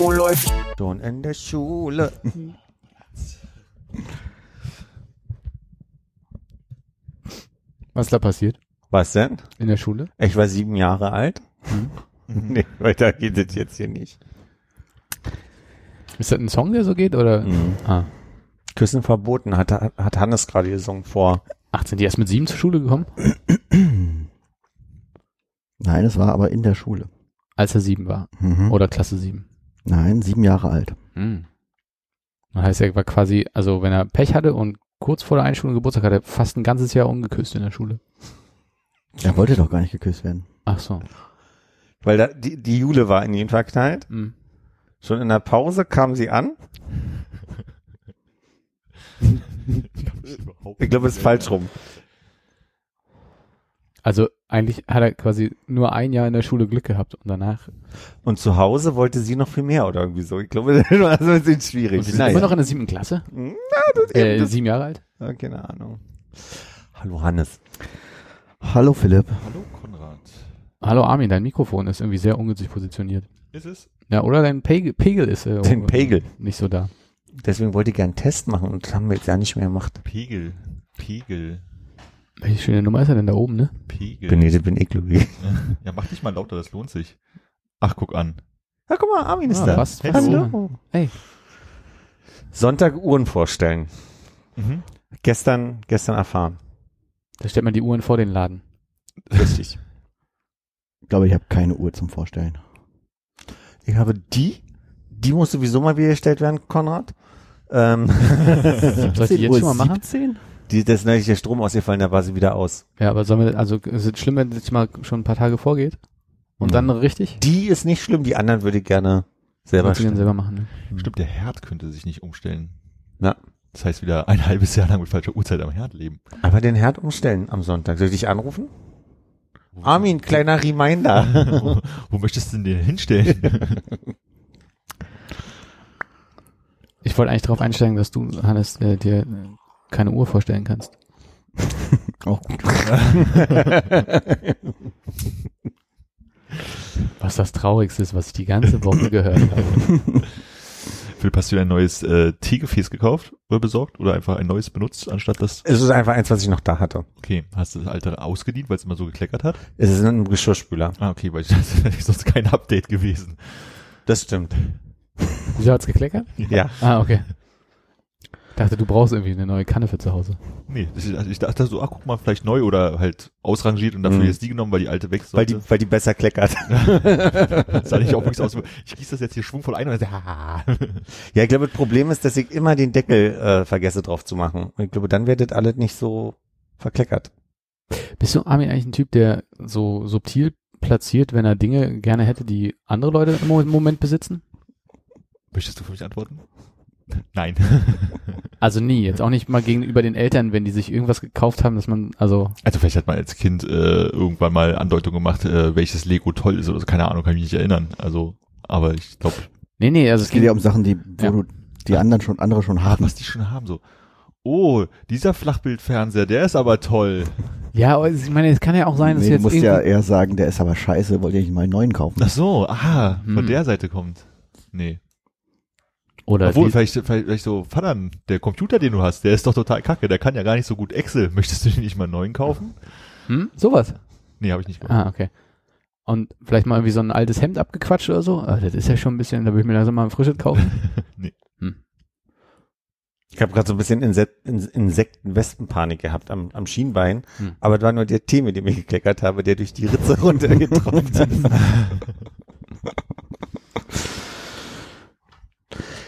Oh, läuft Schon in der Schule. Was ist da passiert? Was denn? In der Schule? Ich war sieben Jahre alt. nee, weiter geht es jetzt hier nicht. Ist das ein Song, der so geht? Oder? Mhm. Ah. Küssen verboten, hat, hat Hannes gerade gesungen vor. Ach, sind die erst mit sieben zur Schule gekommen? Nein, es war aber in der Schule. Als er sieben war. Mhm. Oder Klasse sieben. Nein, sieben Jahre alt. Hm. Das heißt, er war quasi, also wenn er Pech hatte und kurz vor der Einschulung Geburtstag hatte, fast ein ganzes Jahr ungeküsst in der Schule. Er wollte doch gar nicht geküsst werden. Ach so. Weil da, die, die Jule war in ihn verknallt. Hm. Schon in der Pause kam sie an. Ich glaube, es ist falsch rum. Also eigentlich hat er quasi nur ein Jahr in der Schule Glück gehabt und danach. Und zu Hause wollte sie noch viel mehr oder irgendwie so. Ich glaube, das war so ein bisschen schwierig. Und sie sind immer noch in der siebten Klasse? Na, das, Äh, das, sieben Jahre alt? ja, keine Ahnung. Hallo Hannes. Hallo Philipp. Hallo Konrad. Hallo Armin, dein Mikrofon ist irgendwie sehr ungünstig positioniert. Ist es? Ja, oder dein Pegel, Pegel ist äh, Den Pegel. nicht so da. Deswegen wollte ich gerne einen Test machen und das haben wir jetzt ja nicht mehr gemacht. Pegel. Pegel. Welche schöne Nummer ist er denn da oben, ne? Pegel. Bin, das bin ich, Louis. Ja, mach dich mal lauter, das lohnt sich. Ach, guck an. Ja, guck mal, Armin ist Ah, da. fast hallo. Hey. Sonntag Uhren vorstellen. Mhm. Gestern, gestern erfahren. Da stellt man die Uhren vor den Laden. Richtig. Ich glaube, ich habe keine Uhr zum Vorstellen. Ich habe die, die muss sowieso mal wieder gestellt werden, Konrad. Ähm, Soll ich die jetzt schon mal machen? 17? Die, das ist neulich der Strom ausgefallen, da war sie wieder aus. Ja, aber sollen wir, also ist es schlimm, wenn es jetzt mal schon ein paar Tage vorgeht? Und dann richtig? Die ist nicht schlimm, die anderen würde ich gerne selber dann selber machen, ne? Stimmt, der Herd könnte sich nicht umstellen. Ja. Das heißt, wieder ein halbes Jahr lang mit falscher Uhrzeit am Herd leben. Aber den Herd umstellen am Sonntag. Soll ich dich anrufen? Armin, kleiner Reminder. wo, wo möchtest du denn den hinstellen? Ich wollte eigentlich darauf einsteigen, dass du, Hannes, äh, dir keine Uhr vorstellen kannst. Auch gut. Was das Traurigste ist, was ich die ganze Woche gehört habe. Philipp, hast du dir ein neues äh, Teegefäß gekauft oder besorgt? Oder einfach ein neues benutzt, anstatt das? es ist einfach eins, was ich noch da hatte. Okay, hast du das alte ausgedient, weil es immer so gekleckert hat? Es ist ein Geschirrspüler. Ah, okay, weil ich das wäre sonst kein Update gewesen. Das stimmt. Wieso hat's gekleckert? Ja. Ah, okay. Dachte, du brauchst irgendwie eine neue Kanne für zu Hause. Nee, das ist, also ich dachte so, ach guck mal, vielleicht neu oder halt ausrangiert und dafür Mhm. jetzt die genommen, weil die alte weg Weil sollte. die, weil die besser kleckert. Das sah nicht auch wirklich aus. Ich gieße das jetzt hier schwungvoll ein und dann. Ja, ich glaube, das Problem ist, dass ich immer den Deckel äh, vergesse drauf zu machen. Und ich glaube, dann wird das alles nicht so verkleckert. Bist du, Armin, eigentlich ein Typ, der so subtil platziert, wenn er Dinge gerne hätte, die andere Leute im Moment besitzen? Möchtest du für mich antworten? Nein. Also nie, jetzt auch nicht mal gegenüber den Eltern, wenn die sich irgendwas gekauft haben, dass man, also, Also vielleicht hat man als Kind äh, irgendwann mal Andeutung gemacht, äh, welches Lego toll ist oder so. Keine Ahnung, kann ich mich nicht erinnern. Also, aber ich glaube, nee, nee, also es geht ja um Sachen, die, wo Ja. du die anderen schon, andere schon haben. was die schon haben, so. Oh, dieser Flachbildfernseher, der ist aber toll. ja, aber ich meine, es kann ja auch sein, dass nee, du jetzt musst irgendwie, ja eher sagen, der ist aber scheiße, wollte ich mal einen neuen kaufen. Ach so, ah, von Hm. der Seite kommt. Nee. Oder Obwohl, vielleicht, vielleicht, vielleicht so, Vater, der Computer, den du hast, der ist doch total kacke, der kann ja gar nicht so gut Excel. Möchtest du dir nicht mal einen neuen kaufen? hm, sowas. Nee, habe ich nicht gemacht. Ah, okay. Und vielleicht mal irgendwie so ein altes Hemd abgequatscht oder so. Ah, das ist ja schon ein bisschen, da würde ich mir langsam mal ein frisches kaufen. Nee. Hm. Ich habe gerade so ein bisschen Inse In Insekten-Wespenpanik gehabt am, am Schienbein. Hm. Aber das war nur der Tee, mit dem ich gekleckert habe, der durch die Ritze runtergetropft ist.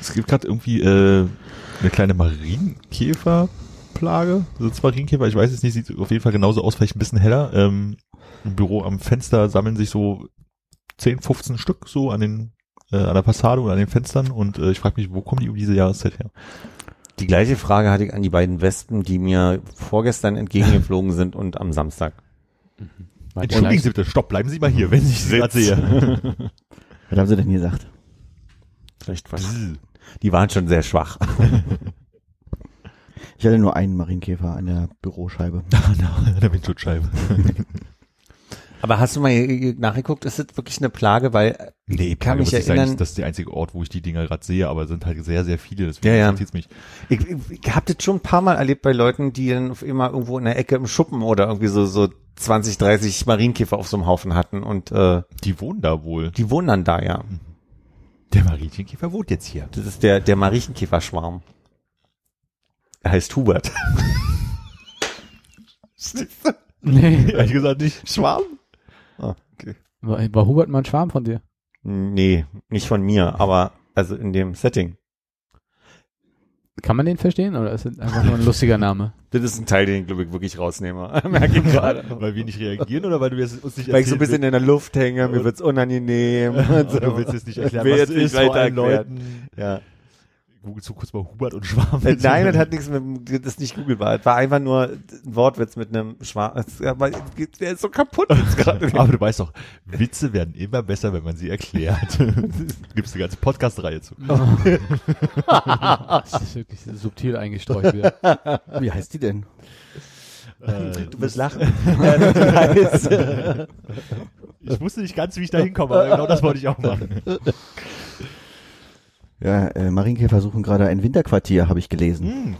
Es gibt gerade irgendwie äh, eine kleine Marienkäferplage. Also Marienkäfer, ich weiß es nicht, sieht auf jeden Fall genauso aus, vielleicht ein bisschen heller. Ähm, Im Büro am Fenster sammeln sich so 10, 15 Stück so an den äh, an der Fassade oder an den Fenstern und äh, ich frage mich, wo kommen die um diese Jahreszeit her? Die gleiche Frage hatte ich an die beiden Wespen, die mir vorgestern entgegengeflogen sind und am Samstag. Die Entschuldigen Sie bitte, stopp, bleiben Sie mal hier, wenn ich Sie gerade sehe. Was haben sie denn gesagt? Vielleicht was. Die waren schon sehr schwach. Ich hatte nur einen Marienkäfer an der Büroscheibe. an der Windschutzscheibe. Aber hast du mal nachgeguckt, ist das wirklich eine Plage? Weil Nee, kann mich nicht sein, erinnern, das ist der einzige Ort, wo ich die Dinger gerade sehe, aber es sind halt sehr, sehr viele, deswegen Ja, ja. irritiert's mich. ich, ich, ich habe das schon ein paar Mal erlebt bei Leuten, die dann immer irgendwo in der Ecke im Schuppen oder irgendwie so, so 20, 30 Marienkäfer auf so einem Haufen hatten und äh, Die wohnen da wohl. die wohnen dann da, ja. Der Marienkäfer wohnt jetzt hier. Das ist der, der Marienkäferschwarm. Er heißt Hubert. Nee, Ehrlich gesagt nicht. Schwarm? Ah, okay. war, war Hubert mal ein Schwarm von dir? Nee, nicht von mir, aber also in dem Setting. Kann man den verstehen oder ist das einfach nur ein lustiger Name? Das ist ein Teil, den ich glaube ich wirklich rausnehme. Merke ich gerade. Weil wir nicht reagieren oder weil du jetzt uns nicht Weil ich so ein bisschen in der Luft hänge, mir wird's unangenehm. und so. Du willst jetzt nicht Ich erklären, was es ist vor allen erklären. Leuten. Ja. Google zu kurz mal Hubert und Schwarm. Äh, Nein, das hat nichts mit, das ist nicht googelbar. Es war einfach nur ein Wortwitz mit einem Schwarm. Der ist so kaputt jetzt gerade. Aber du weißt doch, Witze werden immer besser, wenn man sie erklärt. Gibt's eine ganze Podcast-Reihe zu. Das ist wirklich subtil eingestreut wieder. Wie heißt die denn? Äh, Du wirst lachen. Das ich wusste nicht ganz, wie ich da hinkomme, aber genau das wollte ich auch machen. Ja, äh, Marienkäfer suchen gerade ein Winterquartier, habe ich gelesen.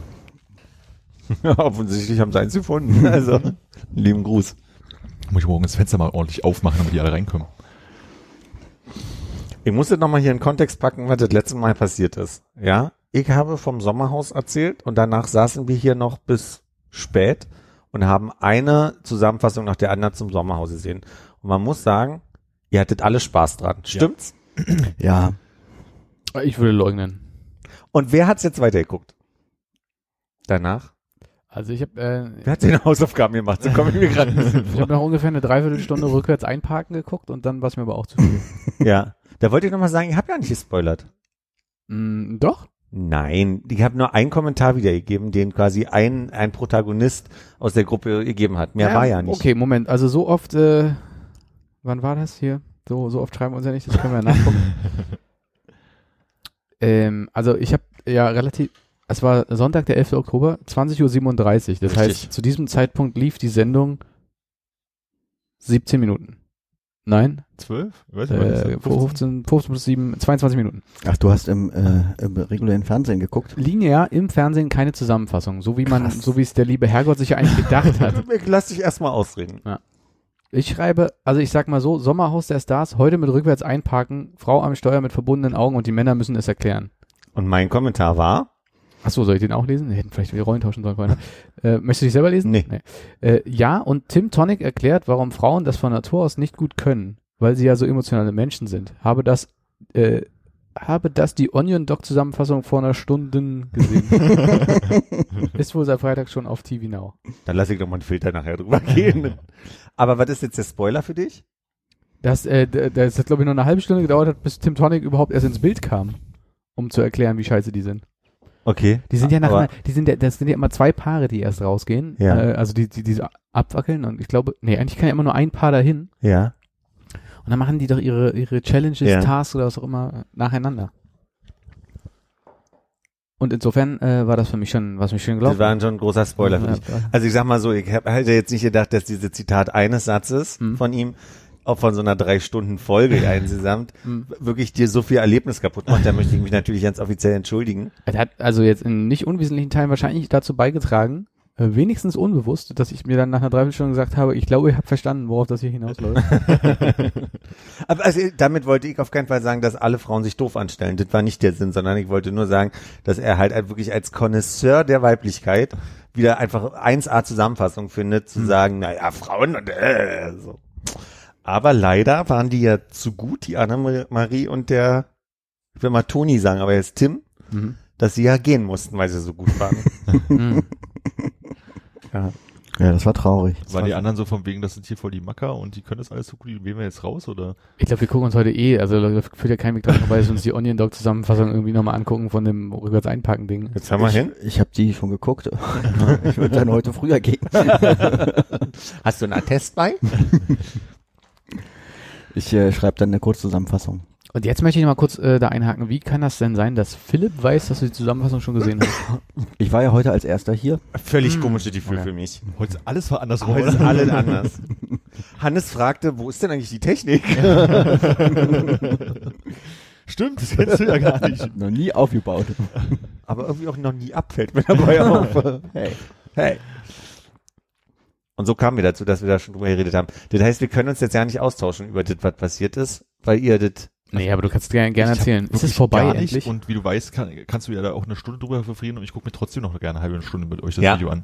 Hm. ja, offensichtlich haben sie eins gefunden. Also, lieben Gruß. Muss ich morgen das Fenster mal ordentlich aufmachen, damit die alle reinkommen. Ich muss jetzt nochmal hier in Kontext packen, was das letzte Mal passiert ist. Ja, ich habe vom Sommerhaus erzählt und danach saßen wir hier noch bis spät und haben eine Zusammenfassung nach der anderen zum Sommerhaus gesehen. Und man muss sagen, ihr hattet alle Spaß dran. Stimmt's? Ja, Ich würde leugnen. Und wer hat's jetzt weitergeguckt? Danach? Also ich habe äh, Wer hat seine Hausaufgaben gemacht? So komme ich mir gerade ich hab noch ungefähr eine Dreiviertelstunde rückwärts einparken geguckt und dann war es mir aber auch zu viel. Ja. Da wollte ich nochmal sagen, ich habe ja nicht gespoilert. Mm, doch? Nein, ich habe nur einen Kommentar wiedergegeben, den quasi ein, ein Protagonist aus der Gruppe gegeben hat. Mehr war ja nicht. Okay, Moment. Also so oft, äh, wann war das hier? So, so oft schreiben wir uns ja nicht, das können wir ja nachgucken. ähm, also ich habe ja relativ, es war Sonntag, der 11. Oktober, 20.37 Uhr. Das Richtig. heißt, zu diesem Zeitpunkt lief die Sendung 17 Minuten. Nein, Zwölf? Ich weiß nicht, was äh, ist das? 15, 15 plus 7, 22 Minuten. ach, du hast im, äh, im regulären Fernsehen geguckt. Linear im Fernsehen keine Zusammenfassung, so wie man, Krass. so wie es der liebe Herrgott sich ja eigentlich gedacht hat. Ich Lass dich erstmal ausreden. Ich schreibe, also ich sag mal so, Sommerhaus der Stars, heute mit rückwärts einparken, Frau am Steuer mit verbundenen Augen und die Männer müssen es erklären. Und mein Kommentar war, Ach so, soll ich den auch lesen? Wir hätten vielleicht die Rollen tauschen sollen. Freunde. Äh, möchtest du dich selber lesen? Nee. Äh, ja, und Tim Tonic erklärt, warum Frauen das von Natur aus nicht gut können, weil sie ja so emotionale Menschen sind. Habe das, äh, habe das die Onion Doc Zusammenfassung vor einer Stunde gesehen. Ist wohl seit Freitag schon auf TV Now. dann lass ich doch mal einen Filter nachher drüber gehen. Aber was ist jetzt der Spoiler für dich? Das, äh, das hat, glaube ich, noch eine halbe Stunde gedauert hat, bis Tim Tonic überhaupt erst ins Bild kam, um zu erklären, wie scheiße die sind. Okay. Die sind ja nach, Aber- einer, die sind ja, das sind ja immer zwei Paare, die erst rausgehen. Ja. Äh, also die, die, die so abwackeln und ich glaube, nee, eigentlich kann ja immer nur ein Paar dahin. Ja. Und dann machen die doch ihre, ihre Challenges, Ja. Tasks oder was auch immer nacheinander. Und insofern äh, war das für mich schon, was mich schön Das gelaufen. war schon ein großer Spoiler für ja. Also ich sag mal so, ich hab, hätte jetzt nicht gedacht, dass diese Zitat eines Satzes Mhm. von ihm auch von so einer drei Stunden Folge insgesamt Mhm. wirklich dir so viel Erlebnis kaputt macht. Da möchte ich mich natürlich ganz offiziell entschuldigen. Er hat also jetzt in nicht unwesentlichen Teilen wahrscheinlich dazu beigetragen, wenigstens unbewusst, dass ich mir dann nach einer Dreiviertelstunde gesagt habe, ich glaube, ihr habt verstanden, worauf das hier hinausläuft. Aber also, damit wollte ich auf keinen Fall sagen, dass alle Frauen sich doof anstellen. Das war nicht der Sinn, sondern ich wollte nur sagen, dass er halt wirklich als Connoisseur der Weiblichkeit wieder einfach 1A Zusammenfassung findet, zu sagen, naja, Frauen und äh, so. Aber leider waren die ja zu gut, die Anna-Marie und der, ich will mal Toni sagen, aber jetzt Tim, mhm. dass sie ja gehen mussten, weil sie so gut waren. Ja. Ja, das war traurig. Waren die anderen so von wegen, das sind hier voll die Macker und die können das alles so gut, die wählen wir jetzt raus oder? Ich glaube, wir gucken uns heute eh, also da führt ja kein Weg dran vorbei, dass wir uns die Onion Dog Zusammenfassung irgendwie nochmal angucken von dem rückwärts einpacken Ding. Jetzt haben wir ich, hin. Ich habe die schon geguckt. ich würde dann heute früher gehen. Hast du einen Attest bei? Ich äh, schreibe dann eine Kurzzusammenfassung. Und jetzt möchte ich mal kurz äh, da einhaken. Wie kann das denn sein, dass Philipp weiß, dass du die Zusammenfassung schon gesehen hast? Ich war ja heute als erster hier. Völlig Hm. komische Gefühl Okay. für mich. Heute alles war andersrum. Heute ist alles anders. Hannes fragte, wo ist denn eigentlich die Technik? Stimmt, das kennst du ja gar nicht. Noch nie aufgebaut. Aber irgendwie auch noch nie abfällt mir dabei auf. Hey. Hey. Und so kamen wir dazu, dass wir da schon drüber geredet haben. Das heißt, wir können uns jetzt ja nicht austauschen über das, was passiert ist, weil ihr das nee, aber du kannst gerne, hab erzählen. Ist es vorbei gar nicht. endlich? Und wie du weißt, kann, kannst du ja da auch eine Stunde drüber verfrieren und ich gucke mir trotzdem noch gerne eine halbe Stunde mit euch das Ja. Video an.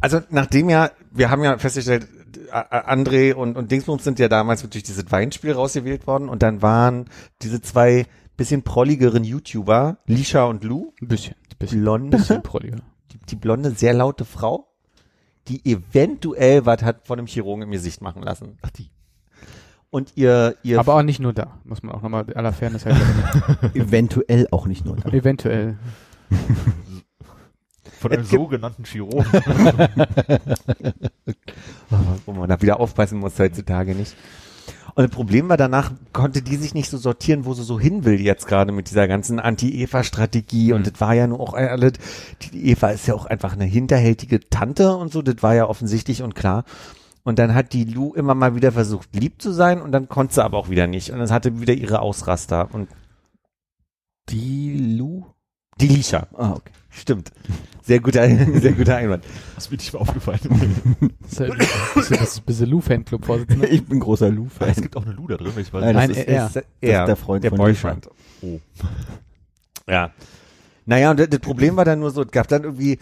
Also nachdem ja, wir haben ja festgestellt, André und, und Dingsbums sind ja damals durch dieses Weinspiel rausgewählt worden und dann waren diese zwei bisschen prolligeren YouTuber, Lisha und Lou, Ein bisschen. Ein bisschen, blonde, bisschen prolliger. die, die blonde, sehr laute Frau, die eventuell was hat von einem Chirurgen im Gesicht machen lassen. Ach die. Und ihr, ihr Aber auch nicht nur da. Muss man auch nochmal aller Fairness halber. Eventuell auch nicht nur da. Eventuell. Von einem sogenannten Chirurgen. wo man da wieder aufpassen muss heutzutage nicht. Und das Problem war danach, konnte die sich nicht so sortieren, wo sie so hin will jetzt gerade mit dieser ganzen Anti-Eva-Strategie. Und das war ja nur auch alles, die, die Eva ist ja auch einfach eine hinterhältige Tante und so, das war ja offensichtlich und klar. Und dann hat die Lou immer mal wieder versucht, lieb zu sein und dann konnte sie aber auch wieder nicht. Und dann hatte wieder ihre Ausraster. Und Die Lu? die Lisha, Ah, okay. stimmt. Sehr guter, sehr guter Einwand. Das mir nicht mal aufgefallen. Das ist, ja- das ein bisschen Lou-Fanclub-Vorsitzender. Ich bin großer es Lu-Fan. gibt auch eine Lu da drin, wenn ich weiß. Nein, Nein, das ist, er. Ist, ist der Freund der von Boyfriend. oh. Ja. Naja, und das Problem war dann nur so, es gab dann irgendwie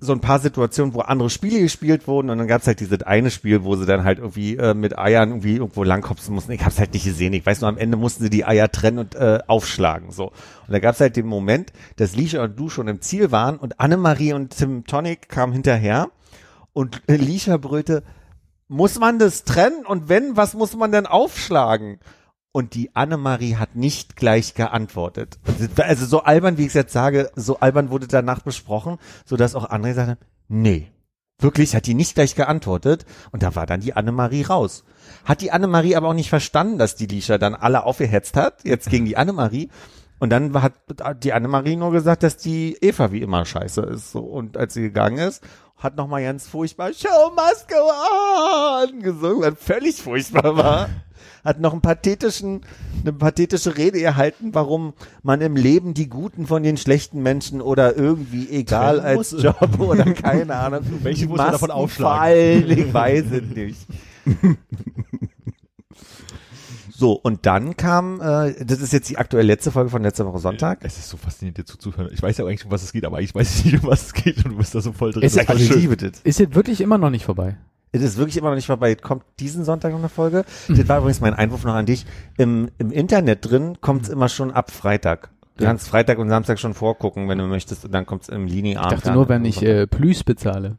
so ein paar Situationen, wo andere Spiele gespielt wurden und dann gab es halt dieses eine Spiel, wo sie dann halt irgendwie äh, mit Eiern irgendwie irgendwo langkopsen mussten. Ich hab's halt nicht gesehen. Ich weiß nur, am Ende mussten sie die Eier trennen und äh, aufschlagen. so. Und da gab es halt den Moment, dass Lisha und du schon im Ziel waren und Annemarie und Tim Tonic kamen hinterher und äh, Lisha brüllte, muss man das trennen? Und wenn, was muss man denn aufschlagen? Und die Annemarie hat nicht gleich geantwortet. Also so albern, wie ich es jetzt sage, so albern wurde danach besprochen, so dass auch andere sagten, nee, wirklich hat die nicht gleich geantwortet. Und da war dann die Annemarie raus. Hat die Annemarie aber auch nicht verstanden, dass die Lisha dann alle aufgehetzt hat, jetzt gegen die Annemarie. Und dann hat die Annemarie nur gesagt, dass die Eva wie immer scheiße ist. Und als sie gegangen ist, hat nochmal ganz furchtbar Show must go on gesungen, was völlig furchtbar war. Hat noch einen pathetischen, eine pathetische Rede erhalten, warum man im Leben die Guten von den schlechten Menschen oder irgendwie egal Trennen als muss. Job oder keine Ahnung. Welche muss man davon aufschlagen? Ich weiß es nicht. So, und dann kam, äh, das ist jetzt die aktuell letzte Folge von letzter Woche Sonntag. Es ist so faszinierend, dir zuzuhören. Ich weiß ja eigentlich, um was es geht, aber ich weiß nicht, um was es geht und du bist da so voll drin. Ist Das liebe das. Ist jetzt wirklich immer noch nicht vorbei. Es ist wirklich immer noch nicht vorbei. Kommt diesen Sonntag noch eine Folge? Das war übrigens mein Einwurf noch an dich. Im, im Internet drin kommt es immer schon ab Freitag. Du Ja. kannst Freitag und Samstag schon vorgucken, wenn du möchtest, und dann kommt es im linearen. Ich dachte nur, wenn ich äh, Plus bezahle.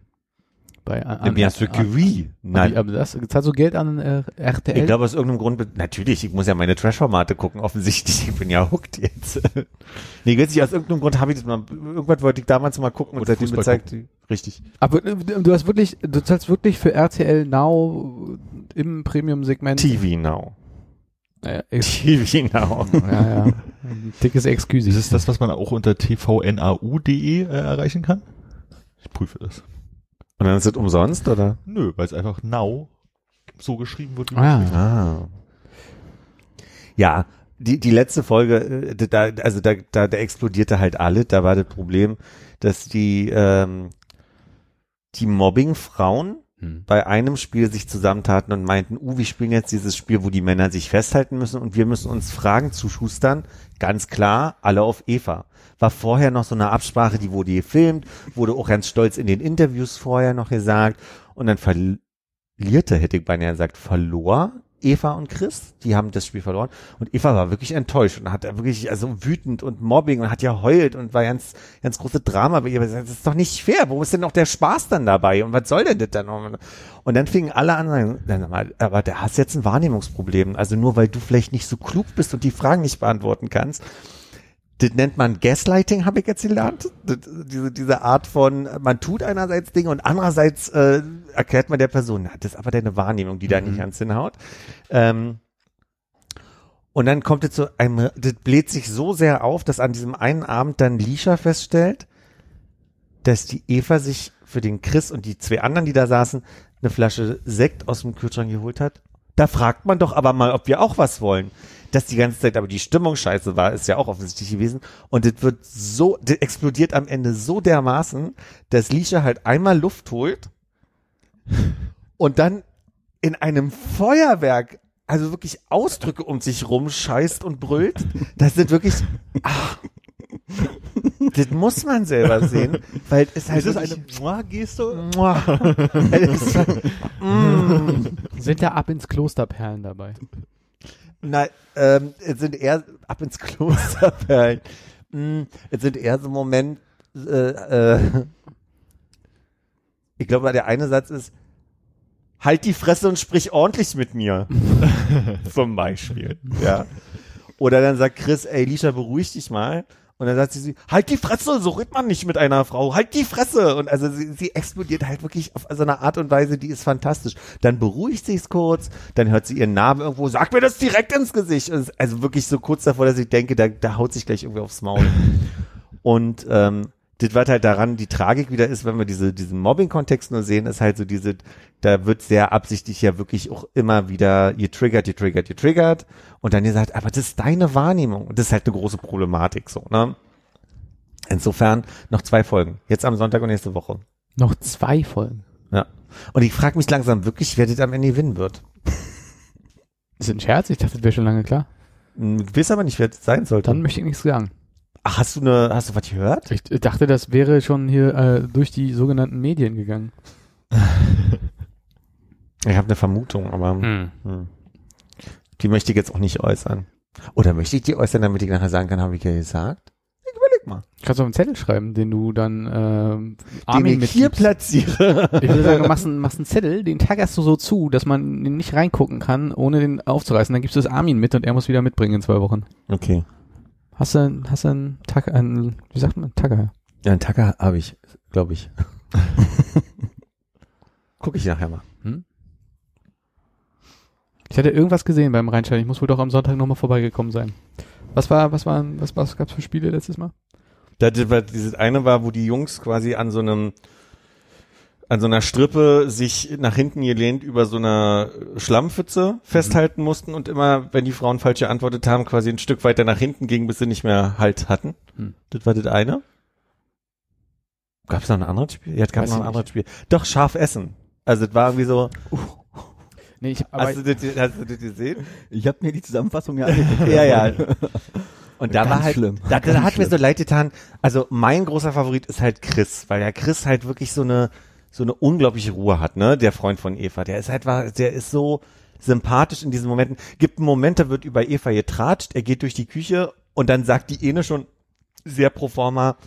Bei, an, sûr que oui. Nein. Aber das zahlst du Geld an äh, RTL? Ich glaube, aus irgendeinem Grund, natürlich, ich muss ja meine Trash-Formate gucken, offensichtlich, ich bin ja hooked jetzt. nee, weiß nicht, aus irgendeinem Grund habe ich das mal, irgendwas wollte ich damals mal gucken und Und seitdem Fußball gezeigt, richtig. Aber äh, du hast wirklich, du zahlst wirklich für RTL Now im Premium-Segment. TV Now. Ex- TV Now. ja, ja. Ein dickes Excuse. Ist es das, was man auch unter tvnau.de äh, erreichen kann? Ich prüfe das. Und dann ist das umsonst, oder? Nö, weil es einfach now so geschrieben wird. wie Ah. es Ah. Ja, die, die letzte Folge, äh, da, also da, da, da explodierte halt alle. Da war das Problem, dass die, ähm, die Mobbing-Frauen Hm. bei einem Spiel sich zusammentaten und meinten, uh, wir spielen jetzt dieses Spiel, wo die Männer sich festhalten müssen und wir müssen uns Fragen zuschustern. Ganz klar, alle auf Eva. War vorher noch so eine Absprache, die wurde gefilmt, wurde auch ganz stolz in den Interviews vorher noch gesagt und dann verlierte, hätte ich beinahe gesagt, verlor Eva und Chris, die haben das Spiel verloren und Eva war wirklich enttäuscht und hat wirklich also wütend und Mobbing und hat ja heult und war ganz ganz große Drama bei ihr. Das ist doch nicht fair. Wo ist denn noch der Spaß dann dabei und was soll denn das dann? Und dann fingen alle an, aber der hast jetzt ein Wahrnehmungsproblem. Also nur weil du vielleicht nicht so klug bist und die Fragen nicht beantworten kannst. Das nennt man Gaslighting, habe ich jetzt gelernt. Das, diese, diese Art von, man tut einerseits Dinge und andererseits äh, erklärt man der Person, na, das ist aber deine Wahrnehmung, die da nicht ans hinhaut. Ähm, und dann kommt es zu einem, das bläht sich so sehr auf, dass an diesem einen Abend dann Lisha feststellt, dass die Eva sich für den Chris und die zwei anderen, die da saßen, eine Flasche Sekt aus dem Kühlschrank geholt hat. Da fragt man doch aber mal, ob wir auch was wollen. Dass die ganze Zeit aber die Stimmung scheiße war, ist ja auch offensichtlich gewesen. Und das wird so, das explodiert am Ende so dermaßen, dass Lisha halt einmal Luft holt und dann in einem Feuerwerk also wirklich Ausdrücke um sich rum scheißt und brüllt. Das sind wirklich, ah, das muss man selber sehen, weil es halt Ist das eine Mua-Geste? Mua. Ist, mm. Sind da ab ins Klosterperlen dabei? Nein, ähm, es sind eher ab ins Kloster. Mm, es sind eher so Moment, äh, äh, ich glaube, der eine Satz ist, halt die Fresse und sprich ordentlich mit mir. Zum Beispiel, ja. Oder dann sagt Chris, ey, Lisha, beruhig dich mal. Und dann sagt sie, sie, halt die Fresse, so redet man nicht mit einer Frau, halt die Fresse. Und also sie, sie explodiert halt wirklich auf so eine Art und Weise, die ist fantastisch. Dann beruhigt sie es kurz, dann hört sie ihren Namen irgendwo, sagt mir das direkt ins Gesicht. Also wirklich so kurz davor, dass ich denke, da, da haut sich gleich irgendwie aufs Maul. Und ähm, das was halt daran die Tragik wieder ist, wenn wir diese, diesen Mobbing-Kontext nur sehen, ist halt so diese, da wird sehr absichtlich ja wirklich auch immer wieder getriggert, getriggert, getriggert und dann gesagt, aber das ist deine Wahrnehmung und das ist halt eine große Problematik so, ne? Insofern noch zwei Folgen. Jetzt am Sonntag und nächste Woche. Noch zwei Folgen. Ja. Und ich frage mich langsam wirklich, wer das am Ende gewinnen wird. Ist das ein Scherz? Ich dachte, das wäre schon lange klar. Hm, Ich weiß aber nicht, wer das sein sollte. Dann möchte ich nichts sagen. Ach, hast du eine, hast du was gehört? Ich dachte, das wäre schon hier äh, durch die sogenannten Medien gegangen. Ich habe eine Vermutung, aber hm. die möchte ich jetzt auch nicht äußern. Oder möchte ich die äußern, damit ich nachher sagen kann, habe ich ja gesagt? Ich überleg mal. Kannst du auf einen Zettel schreiben, den du dann ähm, Den Armin ich hier platziere. Ich würde sagen, du machst einen, machst einen Zettel, den taggerst du so zu, dass man den nicht reingucken kann, ohne den aufzureißen. Dann gibst du es Armin mit und er muss wieder mitbringen in zwei Wochen. Okay. Hast du, hast du einen Tag, einen, wie sagt man, Tagger? Ja, einen Tacker habe ich, glaube ich. Guck ich nachher mal. Ich hatte irgendwas gesehen beim Reinschalten. Ich muss wohl doch am Sonntag nochmal vorbeigekommen sein. Was war, was waren, was, was gab's für Spiele letztes Mal? Da, das war, dieses eine war, wo die Jungs quasi an so einem an so einer Strippe sich nach hinten gelehnt über so einer Schlammpfütze festhalten mussten und immer, wenn die Frauen falsch geantwortet haben, quasi ein Stück weiter nach hinten gingen, bis sie nicht mehr Halt hatten. Hm. Das war das eine. Gab es noch ein anderes Spiel? Ja, es gab Weiß noch ein anderes Spiel. Doch, scharf essen. Also es war irgendwie so, Nee, ich, aber hast, du das, hast du das gesehen? Ich habe mir die Zusammenfassung ja angeguckt. Ja, ja. Und da Ganz war halt, schlimm. da, da hat mir so schlimm. leid getan. Also mein großer Favorit ist halt Chris, weil ja Chris halt wirklich so eine, so eine unglaubliche Ruhe hat, ne? Der Freund von Eva. Der ist halt, wa- der ist so sympathisch in diesen Momenten. Gibt einen Moment, da wird über Eva getratscht, er geht durch die Küche und dann sagt die Ene schon sehr pro forma,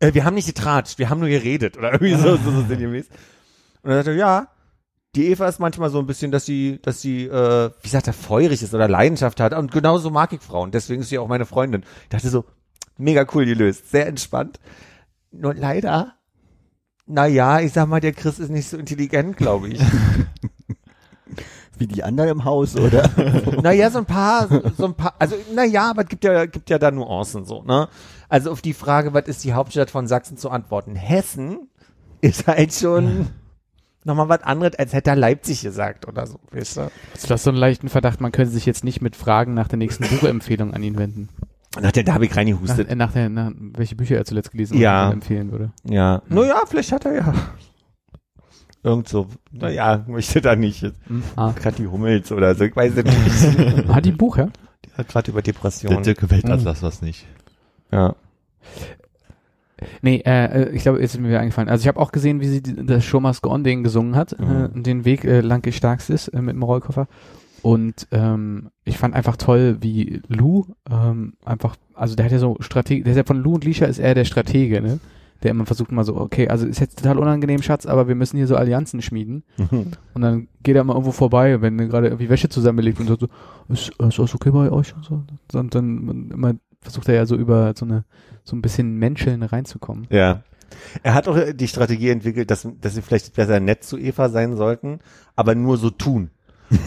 äh, wir haben nicht getratscht, wir haben nur geredet oder irgendwie so, so, so sinngemäß. Und dann sagt er, ja, die Eva ist manchmal so ein bisschen, dass sie, dass sie, äh, wie sagt er, feurig ist oder Leidenschaft hat. Und genauso mag ich Frauen. Deswegen ist sie auch meine Freundin. Ich dachte so, mega cool gelöst, sehr entspannt. Nur leider, na ja, ich sag mal, der Chris ist nicht so intelligent, glaube ich. Wie die anderen im Haus, oder? naja, so ein paar, so ein paar, also naja, aber es gibt ja, gibt ja da Nuancen so, ne? Also auf die Frage, was ist die Hauptstadt von Sachsen zu antworten? Hessen ist halt schon nochmal was anderes, als hätte er Leipzig gesagt oder so, weißt du? also du hast so einen leichten Verdacht, man könnte sich jetzt nicht mit Fragen nach der nächsten Buchempfehlung an ihn wenden. Nach der, da habe ich Nach, reingehustet. äh, nach der, nach, welche Bücher er zuletzt gelesen Ja. und empfehlen würde. Ja. Naja, vielleicht hat er ja. Irgend so, naja, möchte da nicht. Hm? Ah. Gerade die Hummels oder so, ich weiß es nicht. Hat die ein Buch, ja? Der hat gerade über Der Depressionen. Dirke Weltatlas was nicht. Ja. Nee, äh, ich glaube, jetzt ist mir wieder eingefallen. Also ich habe auch gesehen, wie sie die, das Show Must Go On Ding gesungen hat, Mhm. äh, den Weg äh, lang gestarkst ist äh, mit dem Rollkoffer. Und ähm, ich fand einfach toll, wie Lou ähm, einfach, also der hat ja so Strategie, der ist ja von Lou und Lisha ist er der Stratege, ne? Der immer versucht mal so, okay, also ist jetzt total unangenehm, Schatz, aber wir müssen hier so Allianzen schmieden. Und dann geht er mal irgendwo vorbei, wenn er gerade irgendwie Wäsche zusammenlegt und sagt so, ist, ist das okay bei euch und so. Und dann man, immer versucht er ja so über so eine, so ein bisschen Menscheln reinzukommen. Ja. Er hat auch die Strategie entwickelt, dass, dass sie vielleicht besser nett zu Eva sein sollten, aber nur so tun.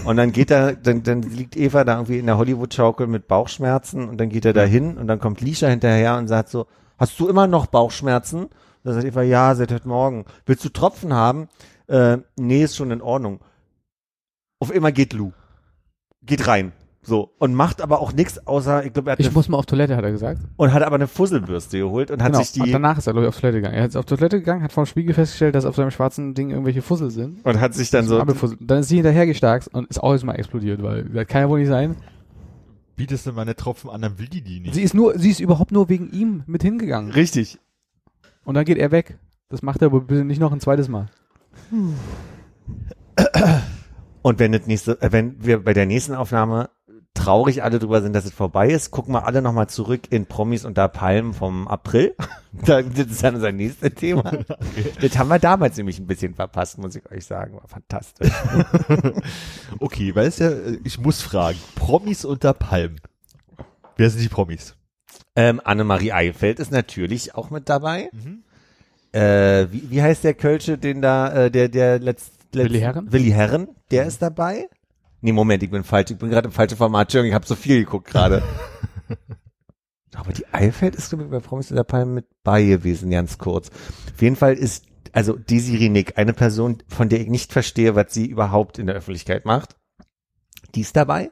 Und dann geht er, dann, dann liegt Eva da irgendwie in der Hollywood-Schaukel mit Bauchschmerzen und dann geht er da hin und dann kommt Lisha hinterher und sagt so, hast du immer noch Bauchschmerzen? Und dann sagt Eva, ja, seit heute Morgen. Willst du Tropfen haben? Äh, nee, ist schon in Ordnung. Auf immer geht Lou. Geht rein. So. Und macht aber auch nichts außer, ich glaube, er hat Ich eine, muss mal auf Toilette, hat er gesagt. und hat aber eine Fusselbürste geholt und hat genau. sich und die, danach ist er, glaube ich, auf Toilette gegangen. Er ist auf Toilette gegangen, hat vor dem Spiegel festgestellt, dass auf seinem schwarzen Ding irgendwelche Fussel sind. und hat sich dann so. Dann ist sie hinterhergestarkt und ist auch erstmal explodiert, weil das kann ja wohl nicht sein. Bietest du meine Tropfen an, dann will die die nicht. Sie ist nur, sie ist überhaupt nur wegen ihm mit hingegangen. richtig. Und dann geht er weg. Das macht er wohl bitte nicht noch ein zweites Mal. Und wenn das nächste, äh, wenn wir bei der nächsten Aufnahme traurig alle drüber sind, dass es vorbei ist, gucken wir alle nochmal zurück in Promis unter Palmen vom April. Da- das ist dann unser nächstes Thema. Das haben wir damals nämlich ein bisschen verpasst, muss ich euch sagen. War fantastisch. Okay, weil es ja, äh, ich muss fragen, Promis unter Palmen. Wer sind die Promis? ähm, Annemarie Eifeld ist natürlich auch mit dabei. Äh, wie, wie heißt der Kölsche, den da, äh, der, der letzt, letzt Willi Herren? Willi Herren, der ist dabei. Nee, Moment, ich bin falsch. Ich bin gerade im falschen Format. Entschuldigung, ich habe so viel geguckt gerade. Aber die Eifeld ist, glaube ich, bei Promis unter Palmen mit bei gewesen, ganz kurz. Auf jeden Fall ist, also Desiree Nick, eine Person, von der ich nicht verstehe, was sie überhaupt in der Öffentlichkeit macht. Die ist dabei.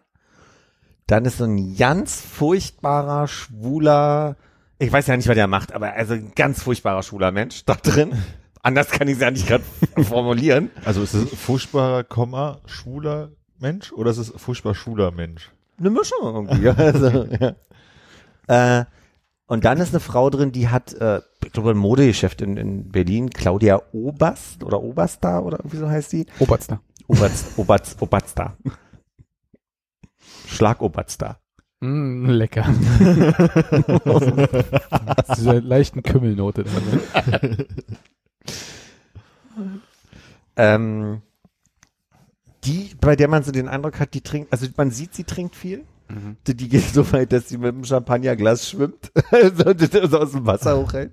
Dann ist so ein ganz furchtbarer, schwuler, ich weiß ja nicht, was der macht, aber also ein ganz furchtbarer, schwuler Mensch da drin. Anders kann ich es ja nicht gerade formulieren. Also ist es furchtbarer, Komma, schwuler Mensch oder ist es furchtbar schwuler Mensch? Eine Mischung irgendwie. Also, ja. äh, und dann ist eine Frau drin, die hat, äh, ich glaube, ein Modegeschäft in, in Berlin, Claudia Oberst oder Obersta oder irgendwie so heißt die. Oberster. Oberst, Oberst, Obersta. Schlag Obersta. Mm, lecker. Diese leichten Kümmelnote drin. ne? Ähm, die, bei der man so den Eindruck hat, die trinkt, also man sieht, sie trinkt viel. Die, die geht so weit, dass sie mit dem Champagnerglas schwimmt, so, so aus dem Wasser hochhält.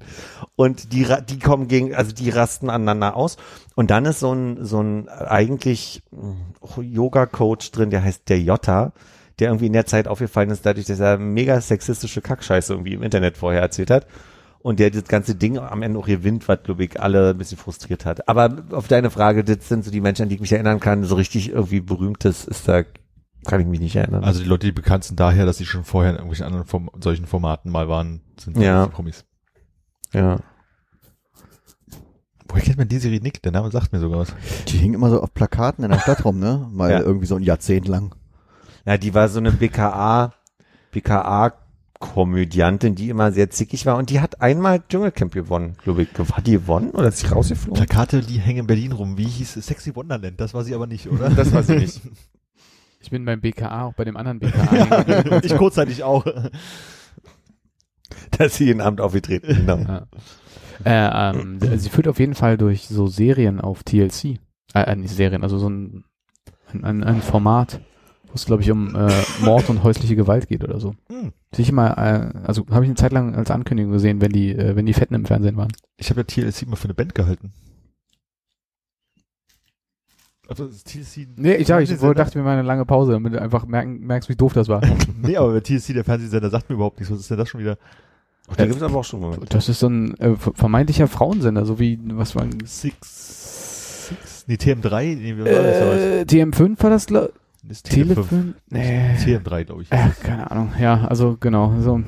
Und die, die kommen gegen, also die rasten aneinander aus. Und dann ist so ein, so ein eigentlich mh, Yoga-Coach drin, der heißt der Jota, der irgendwie in der Zeit aufgefallen ist, dadurch, dass er mega sexistische Kackscheiße irgendwie im Internet vorher erzählt hat. Und der das ganze Ding am Ende auch gewinnt, was, glaube ich, alle ein bisschen frustriert hat. Aber auf deine Frage, das sind so die Menschen, an die ich mich erinnern kann, so richtig irgendwie berühmtes ist da, kann ich mich nicht erinnern. Also die Leute, die bekannt sind daher, dass sie schon vorher in irgendwelchen anderen Form solchen Formaten mal waren, sind Ja. Promis. ja. Woher kennt man Desiree Nick? Der Name sagt mir sogar was. Die hingen immer so auf Plakaten in der Stadt rum, ne? Mal Ja. irgendwie so ein Jahrzehnt lang. Ja, die war so eine BKA, BKA-Komödiantin, die immer sehr zickig war und die hat einmal Dschungelcamp gewonnen, glaube ich. War die gewonnen oder ist sie rausgeflogen? Plakate, die hängen in Berlin rum. Wie hieß es? Sexy Wonderland? Das war sie aber nicht, oder? Das weiß ich nicht. Ich bin beim BKA, auch bei dem anderen BKA. ich kurzzeitig auch. Dass sie jeden Abend aufgetreten, genau. Ja. Äh, ähm, sie führt auf jeden Fall durch so Serien auf TLC. Äh, äh, nicht Serien, also so ein, ein, ein Format, wo es, glaube ich, um äh, Mord und häusliche Gewalt geht oder so. Hm. Sich mal, äh, also habe ich eine Zeit lang als Ankündigung gesehen, wenn die, äh, wenn die Fetten im Fernsehen waren. Ich habe ja TLC mal für eine Band gehalten. Also TLC. Nee, ich sag, ich Fernsehsender- dachte mir mal eine lange Pause, damit du einfach merken, merkst, wie doof das war. Nee, aber bei TLC, der Fernsehsender, sagt mir überhaupt nichts. Was ist denn das schon wieder? Da gibt es aber auch schon Momente. Das ist so ein äh, vermeintlicher Frauensender, so wie, was war Six, Six, nee, TM3, nee, wie war das äh, TM5 war das, glaub- Das ist Tele5. Telefilm? Nee. TM3, glaube ich. Äh, keine Ahnung. Ja, also genau. So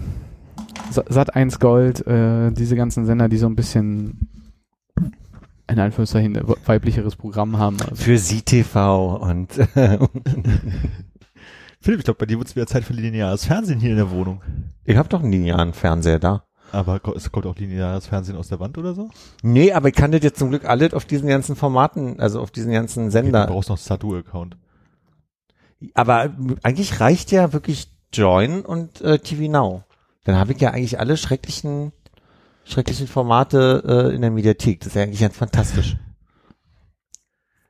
Sa- Sat 1 Gold, äh, diese ganzen Sender, die so ein bisschen in Anführungszeichen äh, weiblicheres Programm haben. Also. Für Sie TV und Philipp, ich glaube, bei dir wird es wieder Zeit für lineares Fernsehen hier in der Wohnung. ich habe doch einen linearen Fernseher da. Aber es kommt auch lineares Fernsehen aus der Wand oder so? Nee, aber ich kann das jetzt zum Glück alles auf diesen ganzen Formaten, also auf diesen ganzen Okay, Sender. du brauchst noch einen Satu-Account. Aber eigentlich reicht ja wirklich Join und äh, TV Now. Dann habe ich ja eigentlich alle schrecklichen, schrecklichen Formate äh, in der Mediathek. Das ist ja eigentlich ganz fantastisch.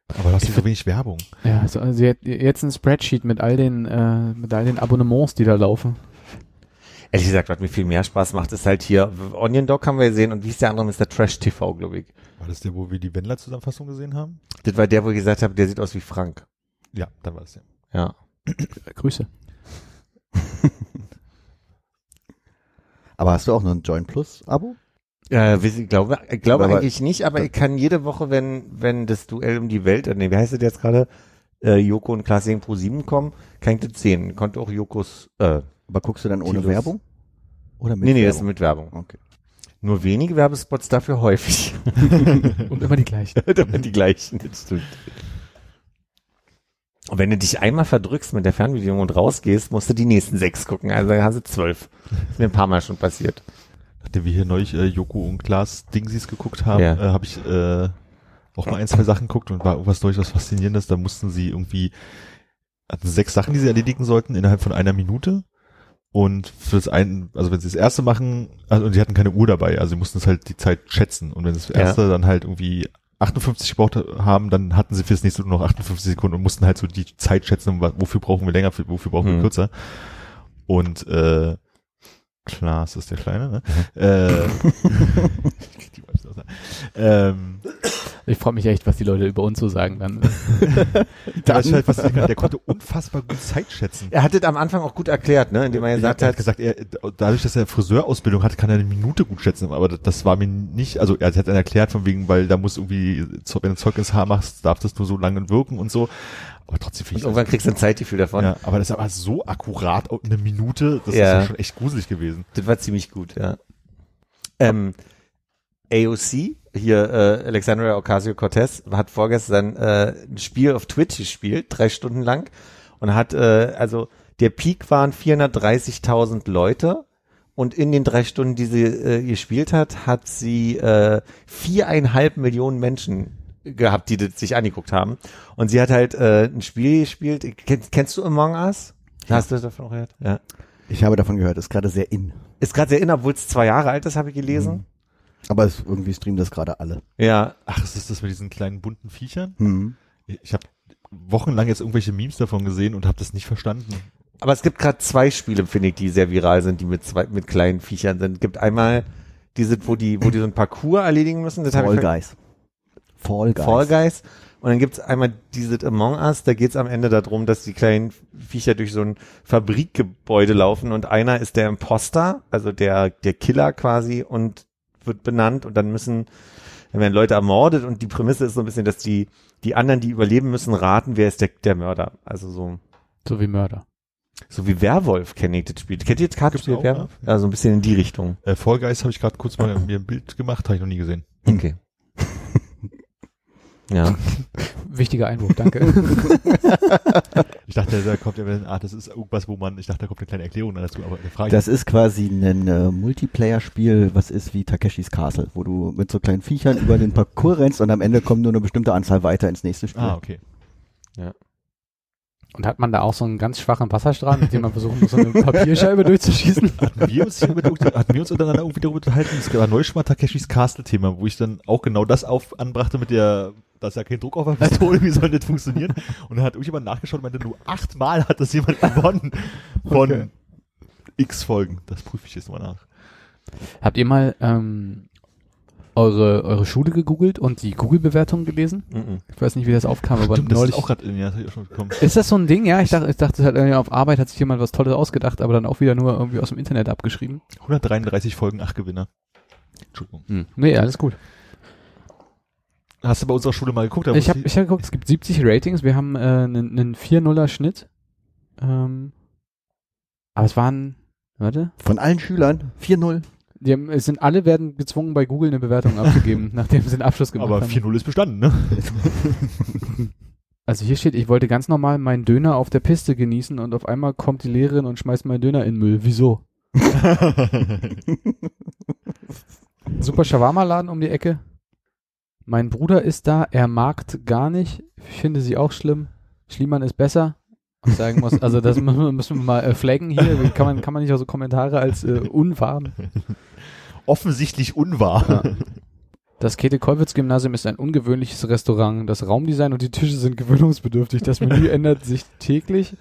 Aber du hast so wenig Werbung. Ja, also, also sie hat jetzt ein Spreadsheet mit all den, äh, mit all den Abonnements, die da laufen. Ehrlich gesagt, was mir viel mehr Spaß macht, ist halt hier Onion Dog haben wir gesehen und wie ist der andere, ist der Trash TV, glaube ich. War das der, wo wir die Wendler-Zusammenfassung gesehen haben? Das war der, wo ich gesagt habe, der sieht aus wie Frank. Ja, dann war das der. Ja. Grüße. Aber hast du auch noch ein Join Plus Abo? Äh, ich glaube, ich glaube Aber- eigentlich nicht, aber ich kann jede Woche, wenn, wenn das Duell um die Welt, äh, nee, wie heißt das jetzt gerade, äh, Joko und Klaas gegen Pro 7 kommen, kann ich das sehen. Konnte auch Jokos, äh, Aber guckst du dann ohne Tilos. Werbung? Oder mit nee, nee, das ist Werbung? mit Werbung. Okay. Nur wenige Werbespots dafür häufig. Und immer die gleichen. Immer die gleichen, das stimmt. Und wenn du dich einmal verdrückst mit der Fernbedienung und rausgehst, musst du die nächsten sechs gucken. Also dann hast du zwölf. Ist mir ein paar Mal schon passiert. Nachdem wir hier neulich äh, Joko und Klaas Dingsies geguckt haben, Ja. äh, habe ich äh, auch mal ein, zwei Sachen geguckt und war irgendwas durchaus Faszinierendes. Da mussten sie irgendwie, hatten sechs Sachen, die sie erledigen sollten innerhalb von einer Minute. Und für das einen, also wenn sie das erste machen, also und sie hatten keine Uhr dabei, also sie mussten es halt die Zeit schätzen. Und wenn das erste dann halt irgendwie 58 gebraucht haben, dann hatten sie fürs nächste nur noch 58 Sekunden und mussten halt so die Zeit schätzen, wofür brauchen wir länger, für- wofür brauchen wir Hm. kürzer. Und äh, Klaas ist der Kleine, ne? Äh, ich krieg die Vibes aus, ne? ähm, Ich frage mich echt, was die Leute über uns so sagen dann. da ist halt faszinierend, der konnte unfassbar gut Zeit schätzen. Er hat das am Anfang auch gut erklärt, ne, indem er gesagt er hat, hat gesagt, er, dadurch, dass er Friseurausbildung hat, kann er eine Minute gut schätzen, aber das, das war mir nicht, also er hat dann erklärt von wegen, weil da muss irgendwie, wenn du Zeug ins Haar machst, darf das nur so lange wirken und so, aber trotzdem finde ich irgendwann kriegst du ein Zeitgefühl davon. ja, aber das ist aber so akkurat, eine Minute, das Ja. ist ja schon echt gruselig gewesen. Das war ziemlich gut, ja. Ähm, AOC, hier äh, Alexandria Ocasio-Cortez, hat vorgestern äh, ein Spiel auf Twitch gespielt, drei Stunden lang und hat, äh, also der Peak waren 430.000 Leute und in den drei Stunden, die sie äh, gespielt hat, hat sie äh, viereinhalb Millionen Menschen gehabt, die das sich angeguckt haben. Und sie hat halt äh, ein Spiel gespielt. Kennst, kennst du Among Us? Hast du das davon gehört? Ja. Ich habe davon gehört, ist gerade sehr in. Ist gerade sehr in, obwohl es zwei Jahre alt ist, habe ich gelesen. Mhm. Aber es, irgendwie streamen das gerade alle. Ja, Ach, ist das das mit diesen kleinen bunten Viechern? Hm. Ich habe wochenlang jetzt irgendwelche Memes davon gesehen und habe das nicht verstanden. aber es gibt gerade zwei Spiele, finde ich, die sehr viral sind, die mit zwei, mit kleinen Viechern sind. Es gibt einmal diese, wo die, wo die so ein Parcours erledigen müssen. Das Fall Guys. Fall Guys. Fall Guys. Und dann gibt's einmal dieses Among Us, da geht's am Ende darum, dass die kleinen Viecher durch so ein Fabrikgebäude laufen und einer ist der Imposter, also der, der Killer quasi und wird benannt und dann müssen, dann werden Leute ermordet und die Prämisse ist so ein bisschen, dass die, die anderen, die überleben müssen, raten, wer ist der, der Mörder. Also so, So wie Mörder. so wie Werwolf kenne ich das Spiel. Kennt ihr das Kartenspiel Werwolf? Ja, so ein bisschen in die Richtung. Äh, Fall Guys habe ich gerade kurz mal mir ein Bild gemacht, habe ich noch nie gesehen. Okay. Ja. Wichtiger Einwurf, danke. Ich dachte, da kommt ja, ah, das ist irgendwas, wo man, ich dachte, da kommt eine kleine Erklärung dazu, aber eine Frage. Das ist quasi ein äh, Multiplayer-Spiel, was ist wie Takeshis Castle, wo du mit so kleinen Viechern über den Parcours rennst und am Ende kommt nur eine bestimmte Anzahl weiter ins nächste Spiel. ah, okay. Und hat man da auch so einen ganz schwachen Wasserstrahl, mit dem man versuchen muss, so eine Papierscheibe durchzuschießen? Hatten wir uns, hier über, hatten wir uns untereinander irgendwie darüber unterhalten, es war neulich schon mal Takeshis Castle-Thema, wo ich dann auch genau das auf, anbrachte mit der, da ist ja kein Druck auf der Pistole, wie soll das funktionieren? Und dann hat irgendjemand nachgeschaut und meinte, nur achtmal hat das jemand gewonnen von Okay. x Folgen. Das prüfe ich jetzt mal nach. Habt ihr mal ähm, eure, eure Schule gegoogelt und die Google-Bewertung gelesen? Mhm. Ich weiß nicht, wie das aufkam, aber Stimmt, das neulich. ist auch gerade, ja, das ich auch schon bekommen. Ist das so ein Ding? Ja, ich dachte, ich dachte halt auf Arbeit hat sich jemand was Tolles ausgedacht, aber dann auch wieder nur irgendwie aus dem Internet abgeschrieben. 133 Folgen, acht Gewinner. Entschuldigung. Hm. Nee, alles gut. Hast du bei unserer Schule mal geguckt? Ich habe ich hab geguckt, es gibt 70 Ratings, wir haben äh, einen, einen 4-0er Schnitt. Ähm, aber es waren, warte, Von allen Schülern 4-0. die haben, es sind alle werden gezwungen, bei Google eine Bewertung abzugeben, nachdem sie den Abschluss gemacht aber haben. 4-0 ist bestanden, ne? Also hier steht, ich wollte ganz normal meinen Döner auf der Piste genießen und auf einmal kommt die Lehrerin und schmeißt meinen Döner in den Müll. Wieso? Super Shawarma-Laden um die Ecke. Mein Bruder ist da, er mag gar nicht. Ich finde sie auch schlimm. Schliemann ist besser. ich sagen muss. Also das müssen wir, müssen wir mal äh, flaggen hier. Kann man, kann man nicht auch so Kommentare als äh, unwahr Offensichtlich unwahr. Ja. Das Käthe-Kollwitz-Gymnasium ist ein ungewöhnliches Restaurant. Das Raumdesign und die Tische sind gewöhnungsbedürftig. Das Menü ändert sich täglich.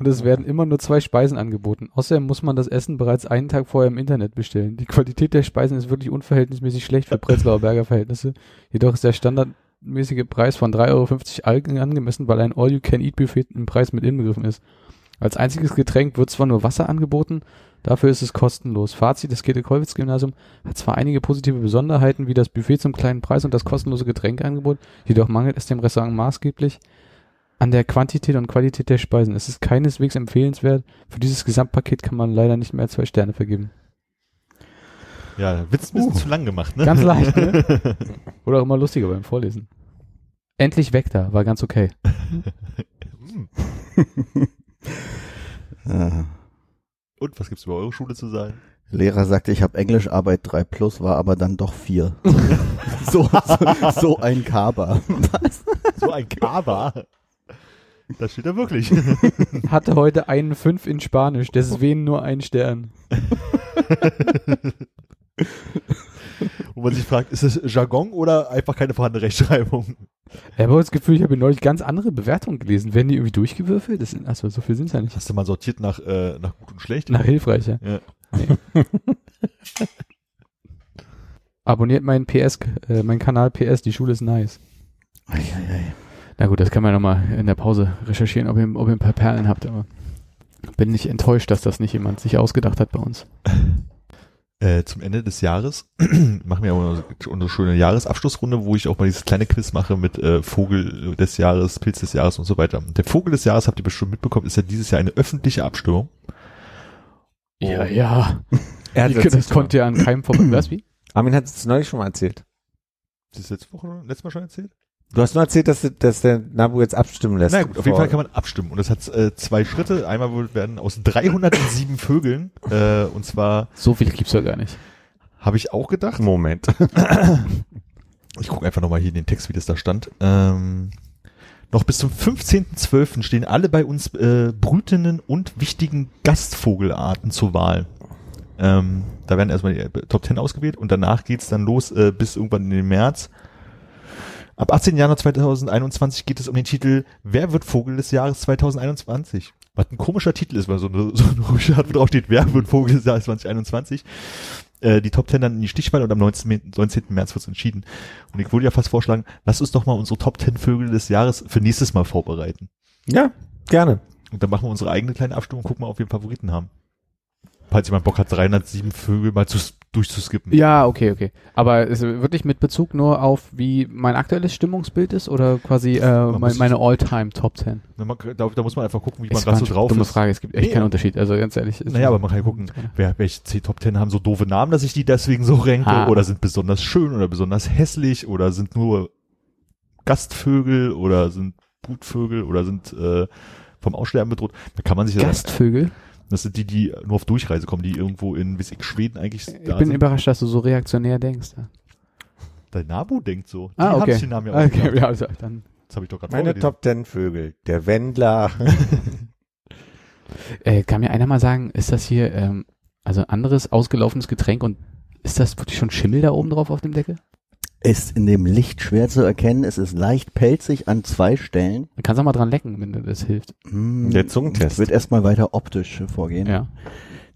Und es werden immer nur zwei Speisen angeboten. Außerdem muss man das Essen bereits einen Tag vorher im Internet bestellen. Die Qualität der Speisen ist wirklich unverhältnismäßig schlecht für Prenzlauer Berger Verhältnisse. Jedoch ist der standardmäßige Preis von 3,50 Euro angemessen, weil ein All-You-Can-Eat-Buffet im Preis mit inbegriffen ist. Als einziges Getränk wird zwar nur Wasser angeboten, dafür ist es kostenlos. Fazit, das Käthe-Kollwitz-Gymnasium hat zwar einige positive Besonderheiten, wie das Buffet zum kleinen Preis und das kostenlose Getränkeangebot, jedoch mangelt es dem Restaurant maßgeblich an der Quantität und Qualität der Speisen. Es ist keineswegs empfehlenswert. Für dieses Gesamtpaket kann man leider nicht mehr zwei Sterne vergeben. Ja, Witz ein bisschen zu lang gemacht, ne? Ganz leicht, ne? Oder auch immer lustiger beim Vorlesen. Endlich weg da, war ganz okay. Äh, Und was gibt's über eure Schule zu sagen? Lehrer sagte, ich habe Englischarbeit 3 plus, war aber dann doch 4. so, so, so ein Kaber. So ein Kaba. Das steht da wirklich. Hatte heute einen 5 in Spanisch, deswegen nur ein Stern. Wo man sich fragt, ist es Jargon oder einfach keine vorhandene Rechtschreibung? Ich habe das Gefühl, ich habe neulich ganz andere Bewertungen gelesen. Werden die irgendwie durchgewürfelt? Das sind, also so viel sind es ja nicht. Hast du mal sortiert nach, äh, nach gut und schlecht? Nach hilfreicher. Ja. Abonniert meinen PS, äh, meinen Kanal PS, die Schule ist nice. Eieiei. Na gut, das kann man nochmal in der Pause recherchieren, ob ihr, ob ihr ein paar Perlen habt, aber bin nicht enttäuscht, dass das nicht jemand sich ausgedacht hat bei uns. Äh, zum Ende des Jahres machen wir aber unsere schöne Jahresabschlussrunde, wo ich auch mal dieses kleine Quiz mache mit äh, Vogel des Jahres, Pilz des Jahres und so weiter. Der Vogel des Jahres, habt ihr bestimmt mitbekommen, ist ja dieses Jahr eine öffentliche Abstimmung. Ja, ja. Er hat das, das, das konnte ja an keinem vorbei. Was, wie? Armin hat es neulich schon mal erzählt. Das ist letzte Woche, letztes Mal schon erzählt? Du hast nur erzählt, dass, dass der Nabu jetzt abstimmen lässt. Na gut, auf jeden Fall kann man abstimmen. Und das hat äh, zwei Schritte. Einmal werden aus 307 Vögeln, äh, und zwar So viel gibt's ja gar nicht. habe ich auch gedacht, Moment. ich gucke einfach nochmal hier in den Text, wie das da stand. Ähm, noch bis zum 15.12. stehen alle bei uns äh, brütenden und wichtigen Gastvogelarten zur Wahl. Ähm, da werden erstmal die Top 10 ausgewählt und danach geht's dann los äh, bis irgendwann in den März. Ab 18. Januar 2021 geht es um den Titel Wer wird Vogel des Jahres 2021? Was ein komischer Titel ist, weil so eine, so eine Ruhigkeit, wo drauf steht, wer wird Vogel des Jahres 2021? Äh, die Top 10 dann in die Stichwahl und am 19. 19. März wird entschieden. Und ich würde ja fast vorschlagen, lass uns doch mal unsere Top 10 Vögel des Jahres für nächstes Mal vorbereiten. Ja, gerne. Und dann machen wir unsere eigene kleine Abstimmung und gucken mal, ob wir einen Favoriten haben. Falls jemand Bock hat, 307 Vögel mal zu, durchzuskippen. Ja, okay, okay. Aber ist wirklich mit Bezug nur auf, wie mein aktuelles Stimmungsbild ist oder quasi äh, mein, meine All-Time Top 10? Na, man, da, da muss man einfach gucken, wie man gerade so eine drauf dumme ist. Frage, es gibt echt Nee, keinen. Unterschied. Also ganz ehrlich. Naja, aber man kann ja gucken, wer, welche C Top 10 haben so doofe Namen, dass ich die deswegen so renke Ah. oder sind besonders schön oder besonders hässlich oder sind nur Gastvögel oder sind Brutvögel oder sind äh, vom Aussterben bedroht. Da kann man sich Gastvögel? Das sind die, die nur auf Durchreise kommen, die irgendwo in, wie ich, Schweden eigentlich Ich da bin sind. überrascht, dass du so reaktionär denkst. Dein Nabu denkt so. Die Ah, haben okay. Namen ja okay, ausgedacht. ja, also dann. Das habe ich doch gerade Meine. Top 10 Vögel. Der Wendler. Äh, kann mir einer mal sagen, ist das hier ähm, also ein anderes ausgelaufenes Getränk und ist das wirklich schon Schimmel da oben drauf auf dem Deckel? Ist in dem Licht schwer zu erkennen. Es ist leicht pelzig an zwei Stellen. Dann kannst du auch mal dran lecken, wenn dir das hilft. Hm, Der Zungentest. Wird erstmal weiter optisch vorgehen. Ja.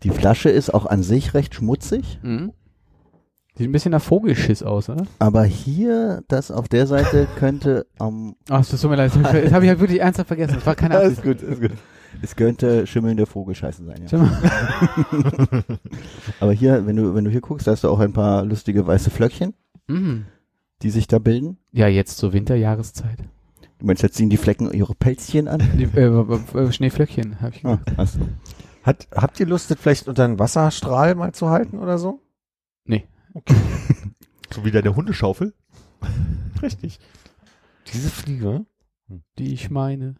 Die Flasche ist auch an sich recht schmutzig, Mhm. Sieht ein bisschen nach Vogelschiss aus, oder? aber hier, das auf der Seite könnte am, Ach, das tut mir leid. Das habe ich halt wirklich ernsthaft vergessen. Das war keine Alles Absicht. gut, ist gut. es könnte schimmelnde Vogelscheiße sein, ja. Aber hier, wenn du, wenn du hier guckst, da hast du auch ein paar lustige weiße Flöckchen, Mhm. Die sich da bilden. Ja, jetzt zur Winterjahreszeit. Du meinst, jetzt ziehen die Flecken ihre Pelzchen an? Die, äh, Schneeflöckchen, habe ich Ah, gesagt. hast du. Hat, habt ihr Lust, das vielleicht unter einen Wasserstrahl mal zu halten oder so? So wie deine Hundeschaufel. Richtig. Diese Fliege? Die ich meine.